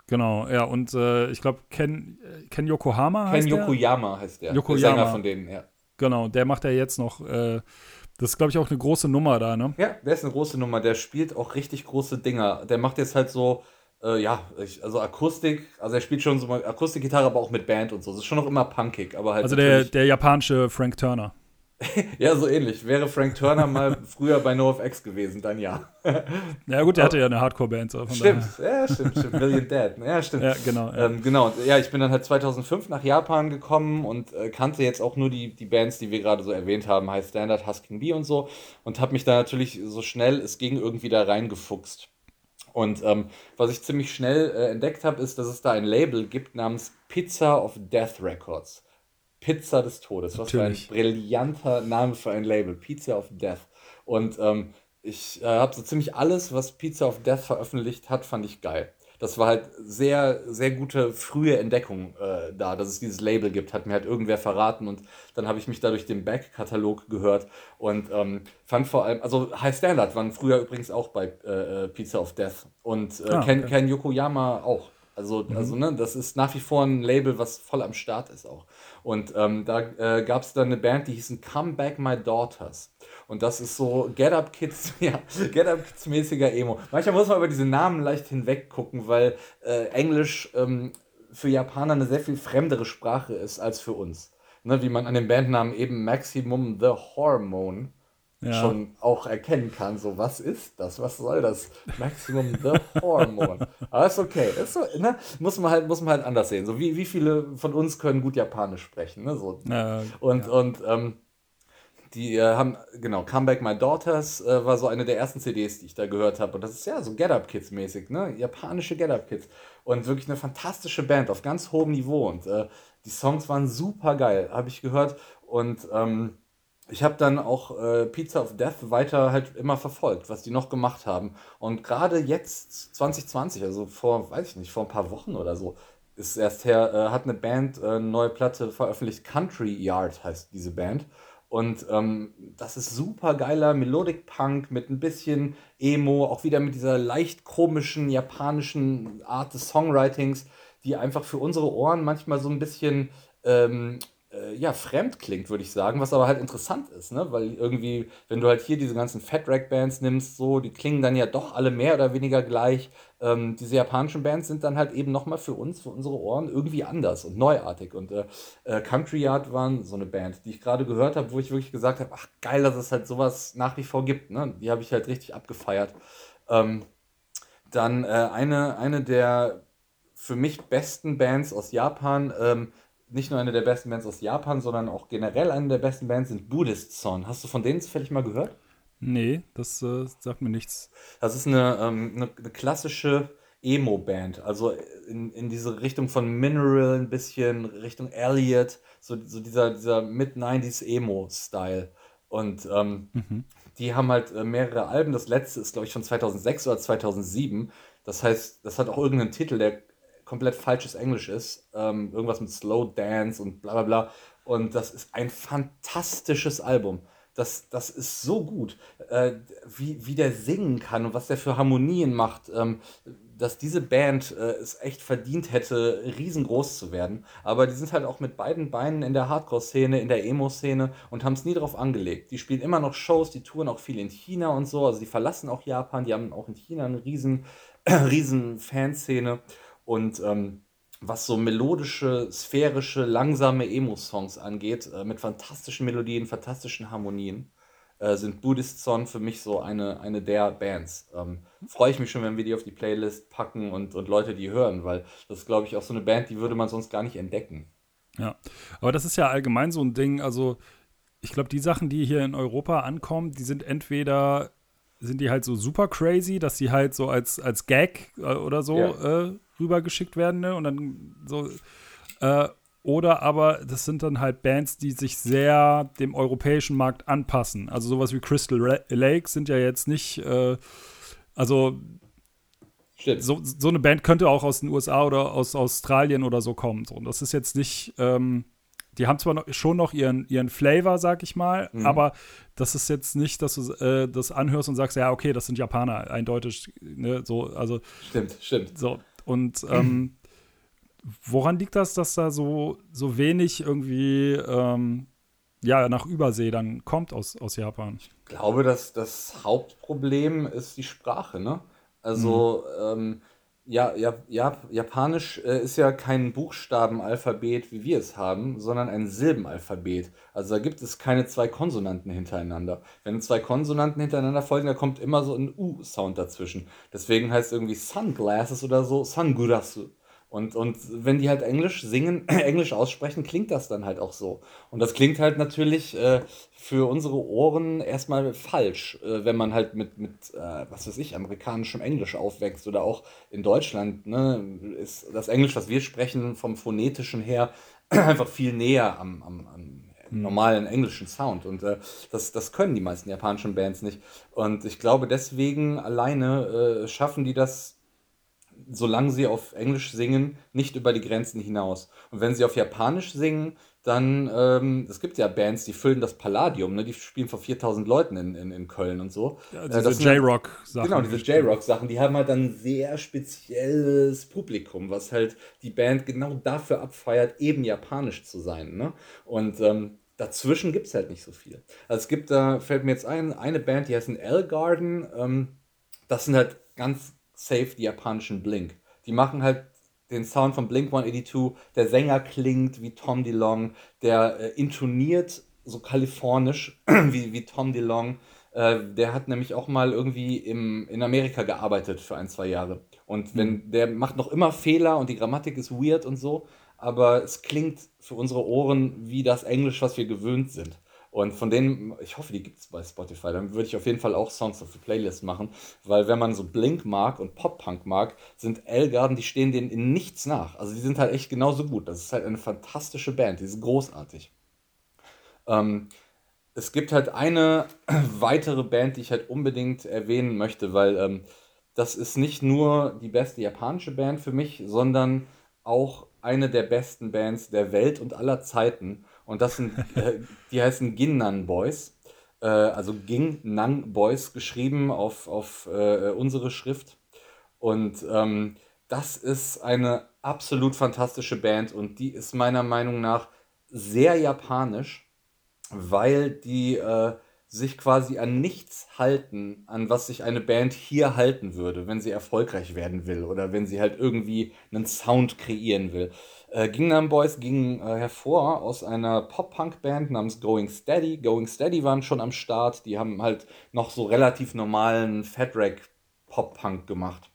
Genau, ja, und äh, ich glaube, Ken, Ken Yokohama Ken heißt Yokoyama der? heißt der. Yokoyama. Der Sänger von denen, ja. Genau, der macht ja jetzt noch, äh, das ist, glaube ich, auch eine große Nummer da, ne? Ja, der ist eine große Nummer, der spielt auch richtig große Dinger. Der macht jetzt halt so, äh, ja, ich, also Akustik, also er spielt schon so mal Akustikgitarre, aber auch mit Band und so. Das ist schon noch immer punkig, aber halt. Also der, der japanische Frank Turner. <laughs> ja, so ähnlich. Wäre Frank Turner mal <laughs> früher bei NoFX gewesen, dann ja. <laughs> ja, gut, der hatte ja eine Hardcore-Band. So stimmt, daher. ja, stimmt, stimmt. Brilliant Dead. Ja, stimmt. Ja, genau. Ja. Ähm, genau, ja, ich bin dann halt 2005 nach Japan gekommen und äh, kannte jetzt auch nur die, die Bands, die wir gerade so erwähnt haben, High Standard, Husking Bee und so. Und habe mich da natürlich so schnell es ging irgendwie da reingefuchst. Und ähm, was ich ziemlich schnell äh, entdeckt habe, ist, dass es da ein Label gibt namens Pizza of Death Records. Pizza des Todes. Was Natürlich. für ein brillanter Name für ein Label. Pizza of Death. Und ähm, ich äh, habe so ziemlich alles, was Pizza of Death veröffentlicht hat, fand ich geil. Das war halt sehr, sehr gute frühe Entdeckung äh, da, dass es dieses Label gibt, hat mir halt irgendwer verraten und dann habe ich mich da durch den Back-Katalog gehört und ähm, fand vor allem, also High Standard waren früher übrigens auch bei äh, äh Pizza of Death und äh, ah, okay. Ken, Ken Yokoyama auch. Also, mhm. also ne, das ist nach wie vor ein Label, was voll am Start ist auch. Und ähm, da äh, gab es dann eine Band, die hießen Come Back My Daughters. Und das ist so Get Up Kids, <laughs> ja, Get Up Kids mäßiger Emo. Manchmal muss man über diese Namen leicht hinweg gucken, weil äh, Englisch ähm, für Japaner eine sehr viel fremdere Sprache ist als für uns. Ne, wie man an den Bandnamen eben Maximum The Hormone ja. schon auch erkennen kann, so was ist das, was soll das? Maximum the Hormone. <laughs> Aber ist okay, ist so, ne? muss, man halt, muss man halt anders sehen. So wie, wie viele von uns können gut Japanisch sprechen. Ne? So. Ja, und ja. und ähm, die äh, haben, genau, Come Back My Daughters äh, war so eine der ersten CDs, die ich da gehört habe. Und das ist ja so Get Up Kids mäßig, ne? Japanische Get Up Kids. Und wirklich eine fantastische Band auf ganz hohem Niveau. Und äh, die Songs waren super geil, habe ich gehört. Und ähm, ich habe dann auch äh, Pizza of Death weiter halt immer verfolgt, was die noch gemacht haben. Und gerade jetzt, 2020, also vor, weiß ich nicht, vor ein paar Wochen oder so, ist erst her, äh, hat eine Band äh, eine neue Platte veröffentlicht. Country Yard heißt diese Band. Und ähm, das ist super geiler Melodic Punk mit ein bisschen Emo, auch wieder mit dieser leicht komischen japanischen Art des Songwritings, die einfach für unsere Ohren manchmal so ein bisschen ähm, äh, ja, fremd klingt, würde ich sagen, was aber halt interessant ist, ne? Weil irgendwie, wenn du halt hier diese ganzen Fat Rack Bands nimmst, so, die klingen dann ja doch alle mehr oder weniger gleich. Ähm, diese japanischen Bands sind dann halt eben nochmal für uns, für unsere Ohren irgendwie anders und neuartig. Und äh, äh, Country Yard waren so eine Band, die ich gerade gehört habe, wo ich wirklich gesagt habe, ach geil, dass es halt sowas nach wie vor gibt, ne? Die habe ich halt richtig abgefeiert. Ähm, dann äh, eine, eine der für mich besten Bands aus Japan, ähm, nicht nur eine der besten Bands aus Japan, sondern auch generell eine der besten Bands sind Buddhist Son. Hast du von denen zufällig mal gehört? Nee, das äh, sagt mir nichts. Das ist eine, ähm, eine, eine, klassische Emo-Band. Also in, in diese Richtung von Mineral, ein bisschen Richtung Elliot, so, so dieser, dieser Mid-90s Emo-Style. Und ähm, mhm. die haben halt äh, mehrere Alben. Das letzte ist, glaube ich, von 2006 oder 2007. Das heißt, das hat auch irgendeinen Titel, der komplett falsches Englisch ist. Ähm, irgendwas mit Slow Dance und bla bla bla. Und das ist ein fantastisches Album. Das, das ist so gut, äh, wie, wie der singen kann und was der für Harmonien macht, ähm, dass diese Band äh, es echt verdient hätte, riesengroß zu werden. Aber die sind halt auch mit beiden Beinen in der Hardcore-Szene, in der Emo-Szene und haben es nie darauf angelegt. Die spielen immer noch Shows, die touren auch viel in China und so. Also die verlassen auch Japan, die haben auch in China eine riesen, <clears throat> riesen Fanszene. Und ähm, was so melodische, sphärische, langsame Emo-Songs angeht, äh, mit fantastischen Melodien, fantastischen Harmonien, äh, sind Buddhist Son für mich so eine, eine der Bands. Ähm, Freue ich mich schon, wenn wir die auf die Playlist packen und, und Leute die hören, weil das ist, glaube ich, auch so eine Band, die würde man sonst gar nicht entdecken. Ja, aber das ist ja allgemein so ein Ding, also ich glaube, die Sachen, die hier in Europa ankommen, die sind entweder sind die halt so super crazy, dass sie halt so als, als Gag äh, oder so ja. äh, rübergeschickt werden, ne? Und dann so. Äh, oder aber das sind dann halt Bands, die sich sehr dem europäischen Markt anpassen. Also sowas wie Crystal Lake sind ja jetzt nicht, äh, also so, so eine Band könnte auch aus den USA oder aus Australien oder so kommen. So. Und das ist jetzt nicht, ähm, die haben zwar noch, schon noch ihren, ihren Flavor, sag ich mal, mhm. aber das ist jetzt nicht, dass du äh, das anhörst und sagst, ja, okay, das sind Japaner, eindeutig, ne, so, also. Stimmt, stimmt. So, und ähm, woran liegt das, dass da so, so wenig irgendwie, ähm, ja, nach Übersee dann kommt aus, aus Japan? Ich glaube, dass das Hauptproblem ist die Sprache, ne? Also, mhm. ähm, ja, ja, ja, Japanisch äh, ist ja kein Buchstabenalphabet, wie wir es haben, sondern ein Silbenalphabet. Also da gibt es keine zwei Konsonanten hintereinander. Wenn zwei Konsonanten hintereinander folgen, da kommt immer so ein U-Sound dazwischen. Deswegen heißt irgendwie Sunglasses oder so Sangurasu. Und, und wenn die halt Englisch singen, <clears throat> Englisch aussprechen, klingt das dann halt auch so. Und das klingt halt natürlich äh, für unsere Ohren erstmal falsch, äh, wenn man halt mit, mit äh, was weiß ich, amerikanischem Englisch aufwächst oder auch in Deutschland, ne, ist das Englisch, was wir sprechen, vom Phonetischen her <clears throat> einfach viel näher am, am, am hm. normalen englischen Sound. Und äh, das, das können die meisten japanischen Bands nicht. Und ich glaube, deswegen alleine äh, schaffen die das solange sie auf Englisch singen, nicht über die Grenzen hinaus. Und wenn sie auf Japanisch singen, dann, ähm, es gibt ja Bands, die füllen das Palladium, ne? die spielen vor 4000 Leuten in, in, in Köln und so. Ja, äh, diese J-Rock-Sachen. Genau, diese J-Rock-Sachen, die haben halt dann ein sehr spezielles Publikum, was halt die Band genau dafür abfeiert, eben japanisch zu sein. Ne? Und ähm, dazwischen gibt es halt nicht so viel. Also es gibt da, fällt mir jetzt ein, eine Band, die heißt L Garden, ähm, das sind halt ganz safe die japanischen Blink. Die machen halt den Sound von Blink 182. Der Sänger klingt wie Tom DeLong, der äh, intoniert so kalifornisch <clears throat> wie, wie Tom DeLong. Äh, der hat nämlich auch mal irgendwie im, in Amerika gearbeitet für ein, zwei Jahre. Und wenn mhm. der macht noch immer Fehler und die Grammatik ist weird und so, aber es klingt für unsere Ohren wie das Englisch, was wir gewöhnt sind. Und von denen, ich hoffe, die gibt es bei Spotify, dann würde ich auf jeden Fall auch Songs auf die Playlist machen, weil wenn man so Blink mag und Pop-Punk mag, sind Elgarden, die stehen denen in nichts nach. Also die sind halt echt genauso gut. Das ist halt eine fantastische Band, die ist großartig. Ähm, es gibt halt eine <clears throat> weitere Band, die ich halt unbedingt erwähnen möchte, weil ähm, das ist nicht nur die beste japanische Band für mich, sondern auch eine der besten Bands der Welt und aller Zeiten. Und das sind, äh, die heißen Ginnan Boys. Äh, also Ginnan Boys geschrieben auf, auf äh, unsere Schrift. Und ähm, das ist eine absolut fantastische Band und die ist meiner Meinung nach sehr japanisch, weil die äh, sich quasi an nichts halten, an was sich eine Band hier halten würde, wenn sie erfolgreich werden will oder wenn sie halt irgendwie einen Sound kreieren will. Äh, Gangnam Boys ging äh, hervor aus einer Pop-Punk-Band namens Going Steady. Going Steady waren schon am Start, die haben halt noch so relativ normalen Fat-Rack Pop-Punk gemacht.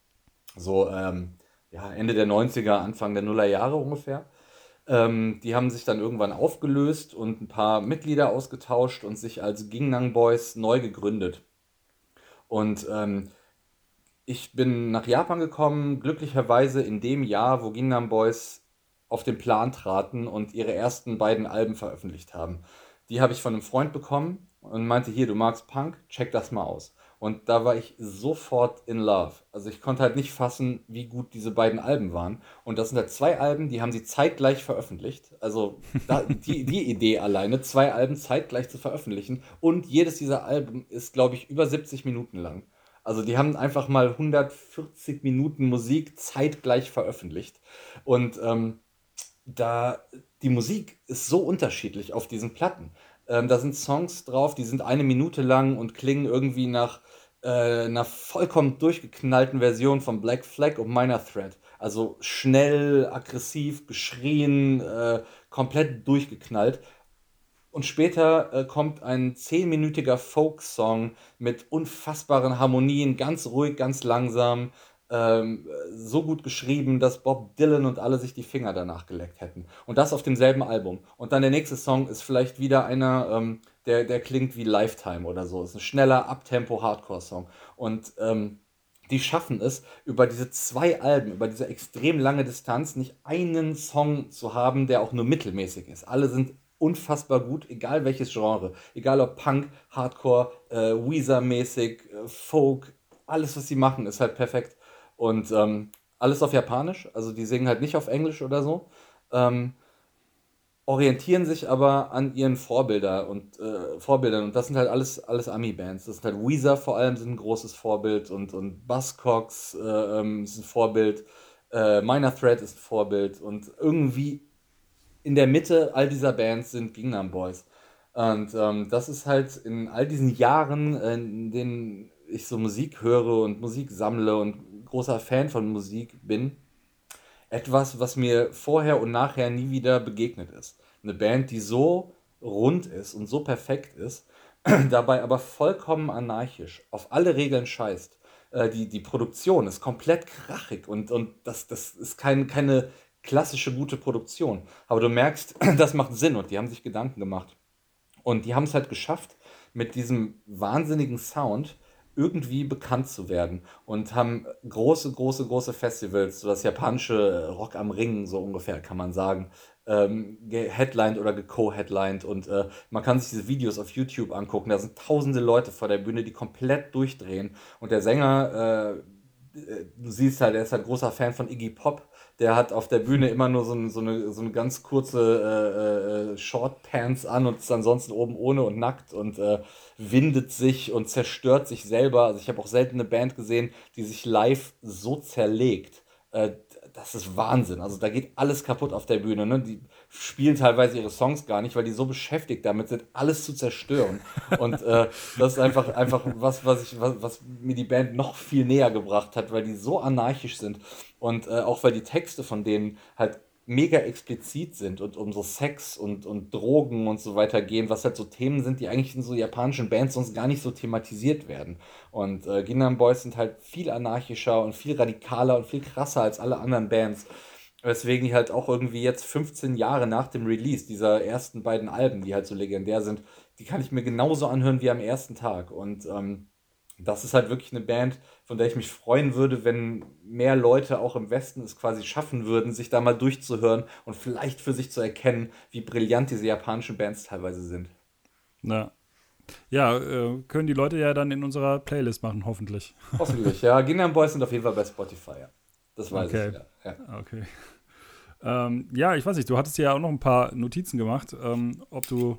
So ähm, ja, Ende der 90er, Anfang der Nuller Jahre ungefähr. Ähm, die haben sich dann irgendwann aufgelöst und ein paar Mitglieder ausgetauscht und sich als Gingnam Boys neu gegründet. Und ähm, ich bin nach Japan gekommen, glücklicherweise in dem Jahr, wo Gingnam Boys auf den Plan traten und ihre ersten beiden Alben veröffentlicht haben. Die habe ich von einem Freund bekommen und meinte, hier, du magst Punk, check das mal aus. Und da war ich sofort in love. Also ich konnte halt nicht fassen, wie gut diese beiden Alben waren. Und das sind halt zwei Alben, die haben sie zeitgleich veröffentlicht. Also da, die, die Idee alleine, zwei Alben zeitgleich zu veröffentlichen. Und jedes dieser Alben ist, glaube ich, über 70 Minuten lang. Also die haben einfach mal 140 Minuten Musik zeitgleich veröffentlicht. Und ähm, da die Musik ist so unterschiedlich auf diesen Platten. Ähm, da sind Songs drauf, die sind eine Minute lang und klingen irgendwie nach äh, einer vollkommen durchgeknallten Version von Black Flag und Minor Threat. Also schnell, aggressiv, geschrien, äh, komplett durchgeknallt. Und später äh, kommt ein zehnminütiger Folk-Song mit unfassbaren Harmonien, ganz ruhig, ganz langsam, ähm, so gut geschrieben, dass Bob Dylan und alle sich die Finger danach geleckt hätten. Und das auf demselben Album. Und dann der nächste Song ist vielleicht wieder einer, ähm, der, der klingt wie Lifetime oder so. Ist ein schneller, Abtempo-Hardcore-Song. Und ähm, die schaffen es, über diese zwei Alben, über diese extrem lange Distanz, nicht einen Song zu haben, der auch nur mittelmäßig ist. Alle sind unfassbar gut, egal welches Genre. Egal ob Punk, Hardcore, äh, Weezer-mäßig, äh, Folk, alles, was sie machen, ist halt perfekt. Und ähm, alles auf Japanisch, also die singen halt nicht auf Englisch oder so. Ähm, orientieren sich aber an ihren Vorbilder und, äh, Vorbildern und das sind halt alles, alles Ami-Bands. Das sind halt Weezer vor allem sind ein großes Vorbild und, und Buzzcocks äh, ähm, ist ein Vorbild, äh, Minor Threat ist ein Vorbild und irgendwie in der Mitte all dieser Bands sind Gangnam Boys. Und ähm, das ist halt in all diesen Jahren, in denen ich so Musik höre und Musik sammle und großer Fan von Musik bin, etwas, was mir vorher und nachher nie wieder begegnet ist. Eine Band, die so rund ist und so perfekt ist, <clears throat> dabei aber vollkommen anarchisch, auf alle Regeln scheißt. Äh, die, die Produktion ist komplett krachig und, und das, das ist kein, keine klassische gute Produktion. Aber du merkst, <clears throat> das macht Sinn und die haben sich Gedanken gemacht. Und die haben es halt geschafft, mit diesem wahnsinnigen Sound irgendwie bekannt zu werden und haben große, große, große Festivals, so das japanische Rock am Ring, so ungefähr kann man sagen, ähm, geheadlined oder geco-headlined und äh, man kann sich diese Videos auf YouTube angucken. Da sind tausende Leute vor der Bühne, die komplett durchdrehen und der Sänger, äh, äh du siehst halt, er ist halt großer Fan von Iggy Pop der hat auf der Bühne immer nur so, ein, so, eine, so eine ganz kurze äh, äh, Short Pants an und ist ansonsten oben ohne und nackt und äh, windet sich und zerstört sich selber. Also ich habe auch selten eine Band gesehen, die sich live so zerlegt. Äh, das ist Wahnsinn. Also da geht alles kaputt auf der Bühne. Ne? Die spielen teilweise ihre Songs gar nicht, weil die so beschäftigt damit sind, alles zu zerstören. Und äh, das ist einfach, einfach was, was, ich, was, was mir die Band noch viel näher gebracht hat, weil die so anarchisch sind. Und äh, auch weil die Texte von denen halt mega explizit sind und um so Sex und, und Drogen und so weiter gehen, was halt so Themen sind, die eigentlich in so japanischen Bands sonst gar nicht so thematisiert werden. Und äh, Ginnan Boys sind halt viel anarchischer und viel radikaler und viel krasser als alle anderen Bands. Weswegen die halt auch irgendwie jetzt 15 Jahre nach dem Release dieser ersten beiden Alben, die halt so legendär sind, die kann ich mir genauso anhören wie am ersten Tag. Und ähm, das ist halt wirklich eine Band, von der ich mich freuen würde, wenn mehr Leute auch im Westen es quasi schaffen würden, sich da mal durchzuhören und vielleicht für sich zu erkennen, wie brillant diese japanischen Bands teilweise sind. Ja. Ja, äh, können die Leute ja dann in unserer Playlist machen, hoffentlich. <laughs> Hoffentlich, ja. Gingham Boys sind auf jeden Fall bei Spotify, ja. Das weiß okay. ich, ja. ja. Okay. <laughs> Ähm, ja, ich weiß nicht, du hattest ja auch noch ein paar Notizen gemacht. Ähm, ob du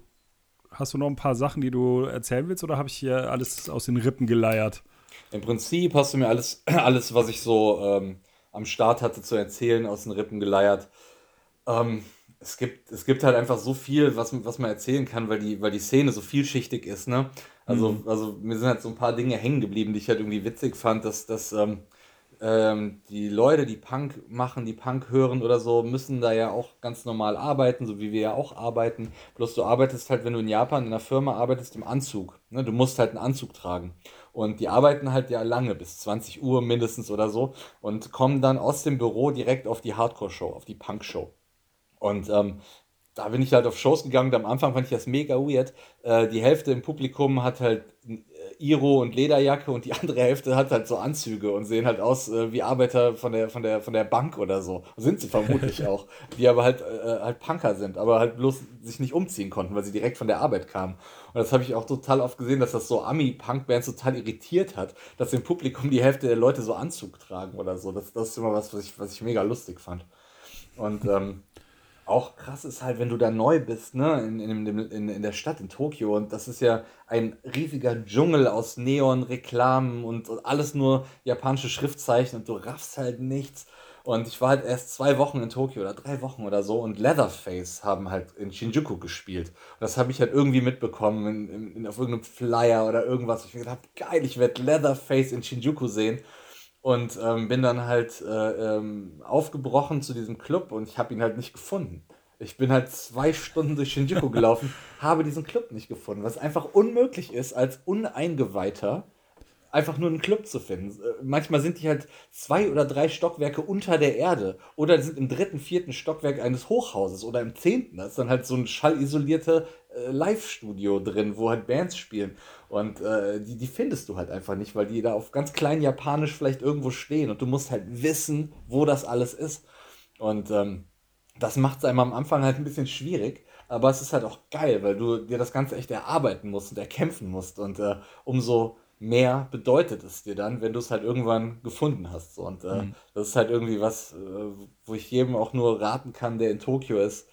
hast du noch ein paar Sachen, die du erzählen willst, oder habe ich hier alles aus den Rippen geleiert? Im Prinzip hast du mir alles, <clears throat> alles was ich so ähm, am Start hatte zu erzählen, aus den Rippen geleiert. Ähm, es, gibt, es gibt halt einfach so viel, was, was man erzählen kann, weil die, weil die Szene so vielschichtig ist. Ne? Also, mhm. also mir sind halt so ein paar Dinge hängen geblieben, die ich halt irgendwie witzig fand, dass, dass ähm, ähm, die Leute, die Punk machen, die Punk hören oder so, müssen da ja auch ganz normal arbeiten, so wie wir ja auch arbeiten. Bloß du arbeitest halt, wenn du in Japan in einer Firma arbeitest, im Anzug. Ne? Du musst halt einen Anzug tragen. Und die arbeiten halt ja lange, bis 20 Uhr mindestens oder so, und kommen dann aus dem Büro direkt auf die Hardcore-Show, auf die Punk-Show. Und ähm, da bin ich halt auf Shows gegangen. Am Anfang fand ich das mega weird. Äh, die Hälfte im Publikum hat halt Iro und Lederjacke und die andere Hälfte hat halt so Anzüge und sehen halt aus äh, wie Arbeiter von der, von, der, von der Bank oder so. Sind sie vermutlich <laughs> auch. Die aber halt, äh, halt Punker sind, aber halt bloß sich nicht umziehen konnten, weil sie direkt von der Arbeit kamen. Und das habe ich auch total oft gesehen, dass das so Ami-Punk-Bands total irritiert hat, dass im Publikum die Hälfte der Leute so Anzug tragen oder so. Das, das ist immer was, was ich, was ich mega lustig fand. Und ähm, auch krass ist halt, wenn du da neu bist, ne, in, in, in, in der Stadt, in Tokio. Und das ist ja ein riesiger Dschungel aus Neon, Reklamen und, und alles nur japanische Schriftzeichen und du raffst halt nichts. Und ich war halt erst zwei Wochen in Tokio oder drei Wochen oder so und Leatherface haben halt in Shinjuku gespielt. Und das habe ich halt irgendwie mitbekommen in, in, auf irgendeinem Flyer oder irgendwas. Ich mir gedacht, geil, ich werde Leatherface in Shinjuku sehen. Und ähm, bin dann halt äh, ähm, aufgebrochen zu diesem Club und ich habe ihn halt nicht gefunden. Ich bin halt zwei Stunden durch Shinjuku <laughs> gelaufen, habe diesen Club nicht gefunden, was einfach unmöglich ist, als Uneingeweihter einfach nur einen Club zu finden. Äh, manchmal sind die halt zwei oder drei Stockwerke unter der Erde oder sind im dritten, vierten Stockwerk eines Hochhauses oder im zehnten. Da ist dann halt so ein schallisolierte äh, Live-Studio drin, wo halt Bands spielen. Und äh, die, die findest du halt einfach nicht, weil die da auf ganz klein Japanisch vielleicht irgendwo stehen und du musst halt wissen, wo das alles ist. Und ähm, das macht es einem am Anfang halt ein bisschen schwierig, aber es ist halt auch geil, weil du dir das Ganze echt erarbeiten musst und erkämpfen musst. Und äh, umso mehr bedeutet es dir dann, wenn du es halt irgendwann gefunden hast. Und äh, mhm. das ist halt irgendwie was, äh, wo ich jedem auch nur raten kann, der in Tokio ist.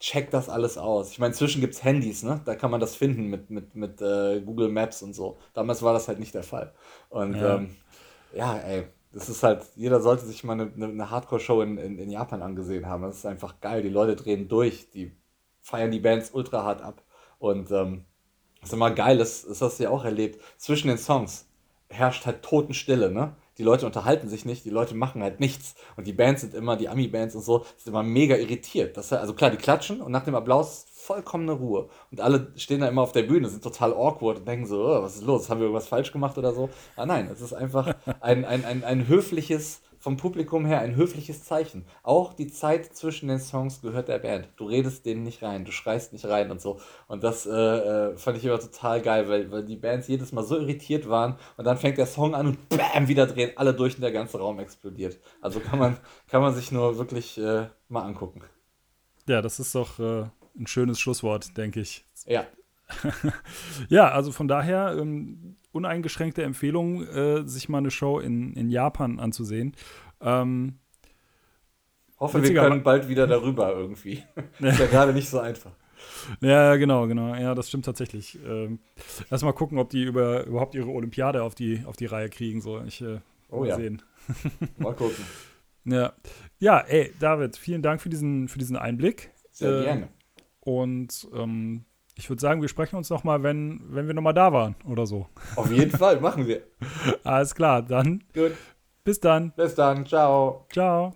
Check das alles aus. Ich meine, inzwischen gibt es Handys, ne? Da kann man das finden mit, mit, mit äh, Google Maps und so. Damals war das halt nicht der Fall. Und ja, ähm, ja ey, das ist halt, jeder sollte sich mal eine, eine Hardcore-Show in, in, in Japan angesehen haben. Das ist einfach geil. Die Leute drehen durch, die feiern die Bands ultra hart ab. Und ähm, was immer geil ist, das hast du ja auch erlebt, zwischen den Songs herrscht halt Totenstille, ne? Die Leute unterhalten sich nicht, die Leute machen halt nichts. Und die Bands sind immer, die Ami-Bands und so, sind immer mega irritiert. Das, also klar, die klatschen und nach dem Applaus vollkommene Ruhe. Und alle stehen da immer auf der Bühne, sind total awkward und denken so, oh, was ist los? Haben wir irgendwas falsch gemacht oder so? Ah nein, es ist einfach ein, ein, ein, ein höfliches vom Publikum her ein höfliches Zeichen. Auch die Zeit zwischen den Songs gehört der Band. Du redest denen nicht rein, du schreist nicht rein und so. Und das äh, äh, fand ich immer total geil, weil, weil die Bands jedes Mal so irritiert waren und dann fängt der Song an und bam, wieder drehen alle durch und der ganze Raum explodiert. Also kann man, kann man sich nur wirklich äh, mal angucken. Ja, das ist doch äh, ein schönes Schlusswort, denke ich. Ja. <laughs> ja, also von daher ähm, uneingeschränkte Empfehlung, äh, sich mal eine Show in, in Japan anzusehen. Ähm, Hoffe, wir können bald wieder darüber irgendwie. <laughs> ist ja gerade nicht so einfach. Ja, genau, genau. Ja, das stimmt tatsächlich. Ähm, lass mal gucken, ob die über, überhaupt ihre Olympiade auf die, auf die Reihe kriegen. So. Ich, äh, oh ja. Sehen. <laughs> Mal gucken. <laughs> Ja. ja, ey, David, vielen Dank für diesen, für diesen Einblick. Sehr äh, gerne. Und ähm, ich würde sagen, wir sprechen uns noch mal, wenn, wenn wir noch mal da waren oder so. Auf jeden Fall, machen wir. Alles klar, dann. Gut. Bis dann. Bis dann, ciao. Ciao.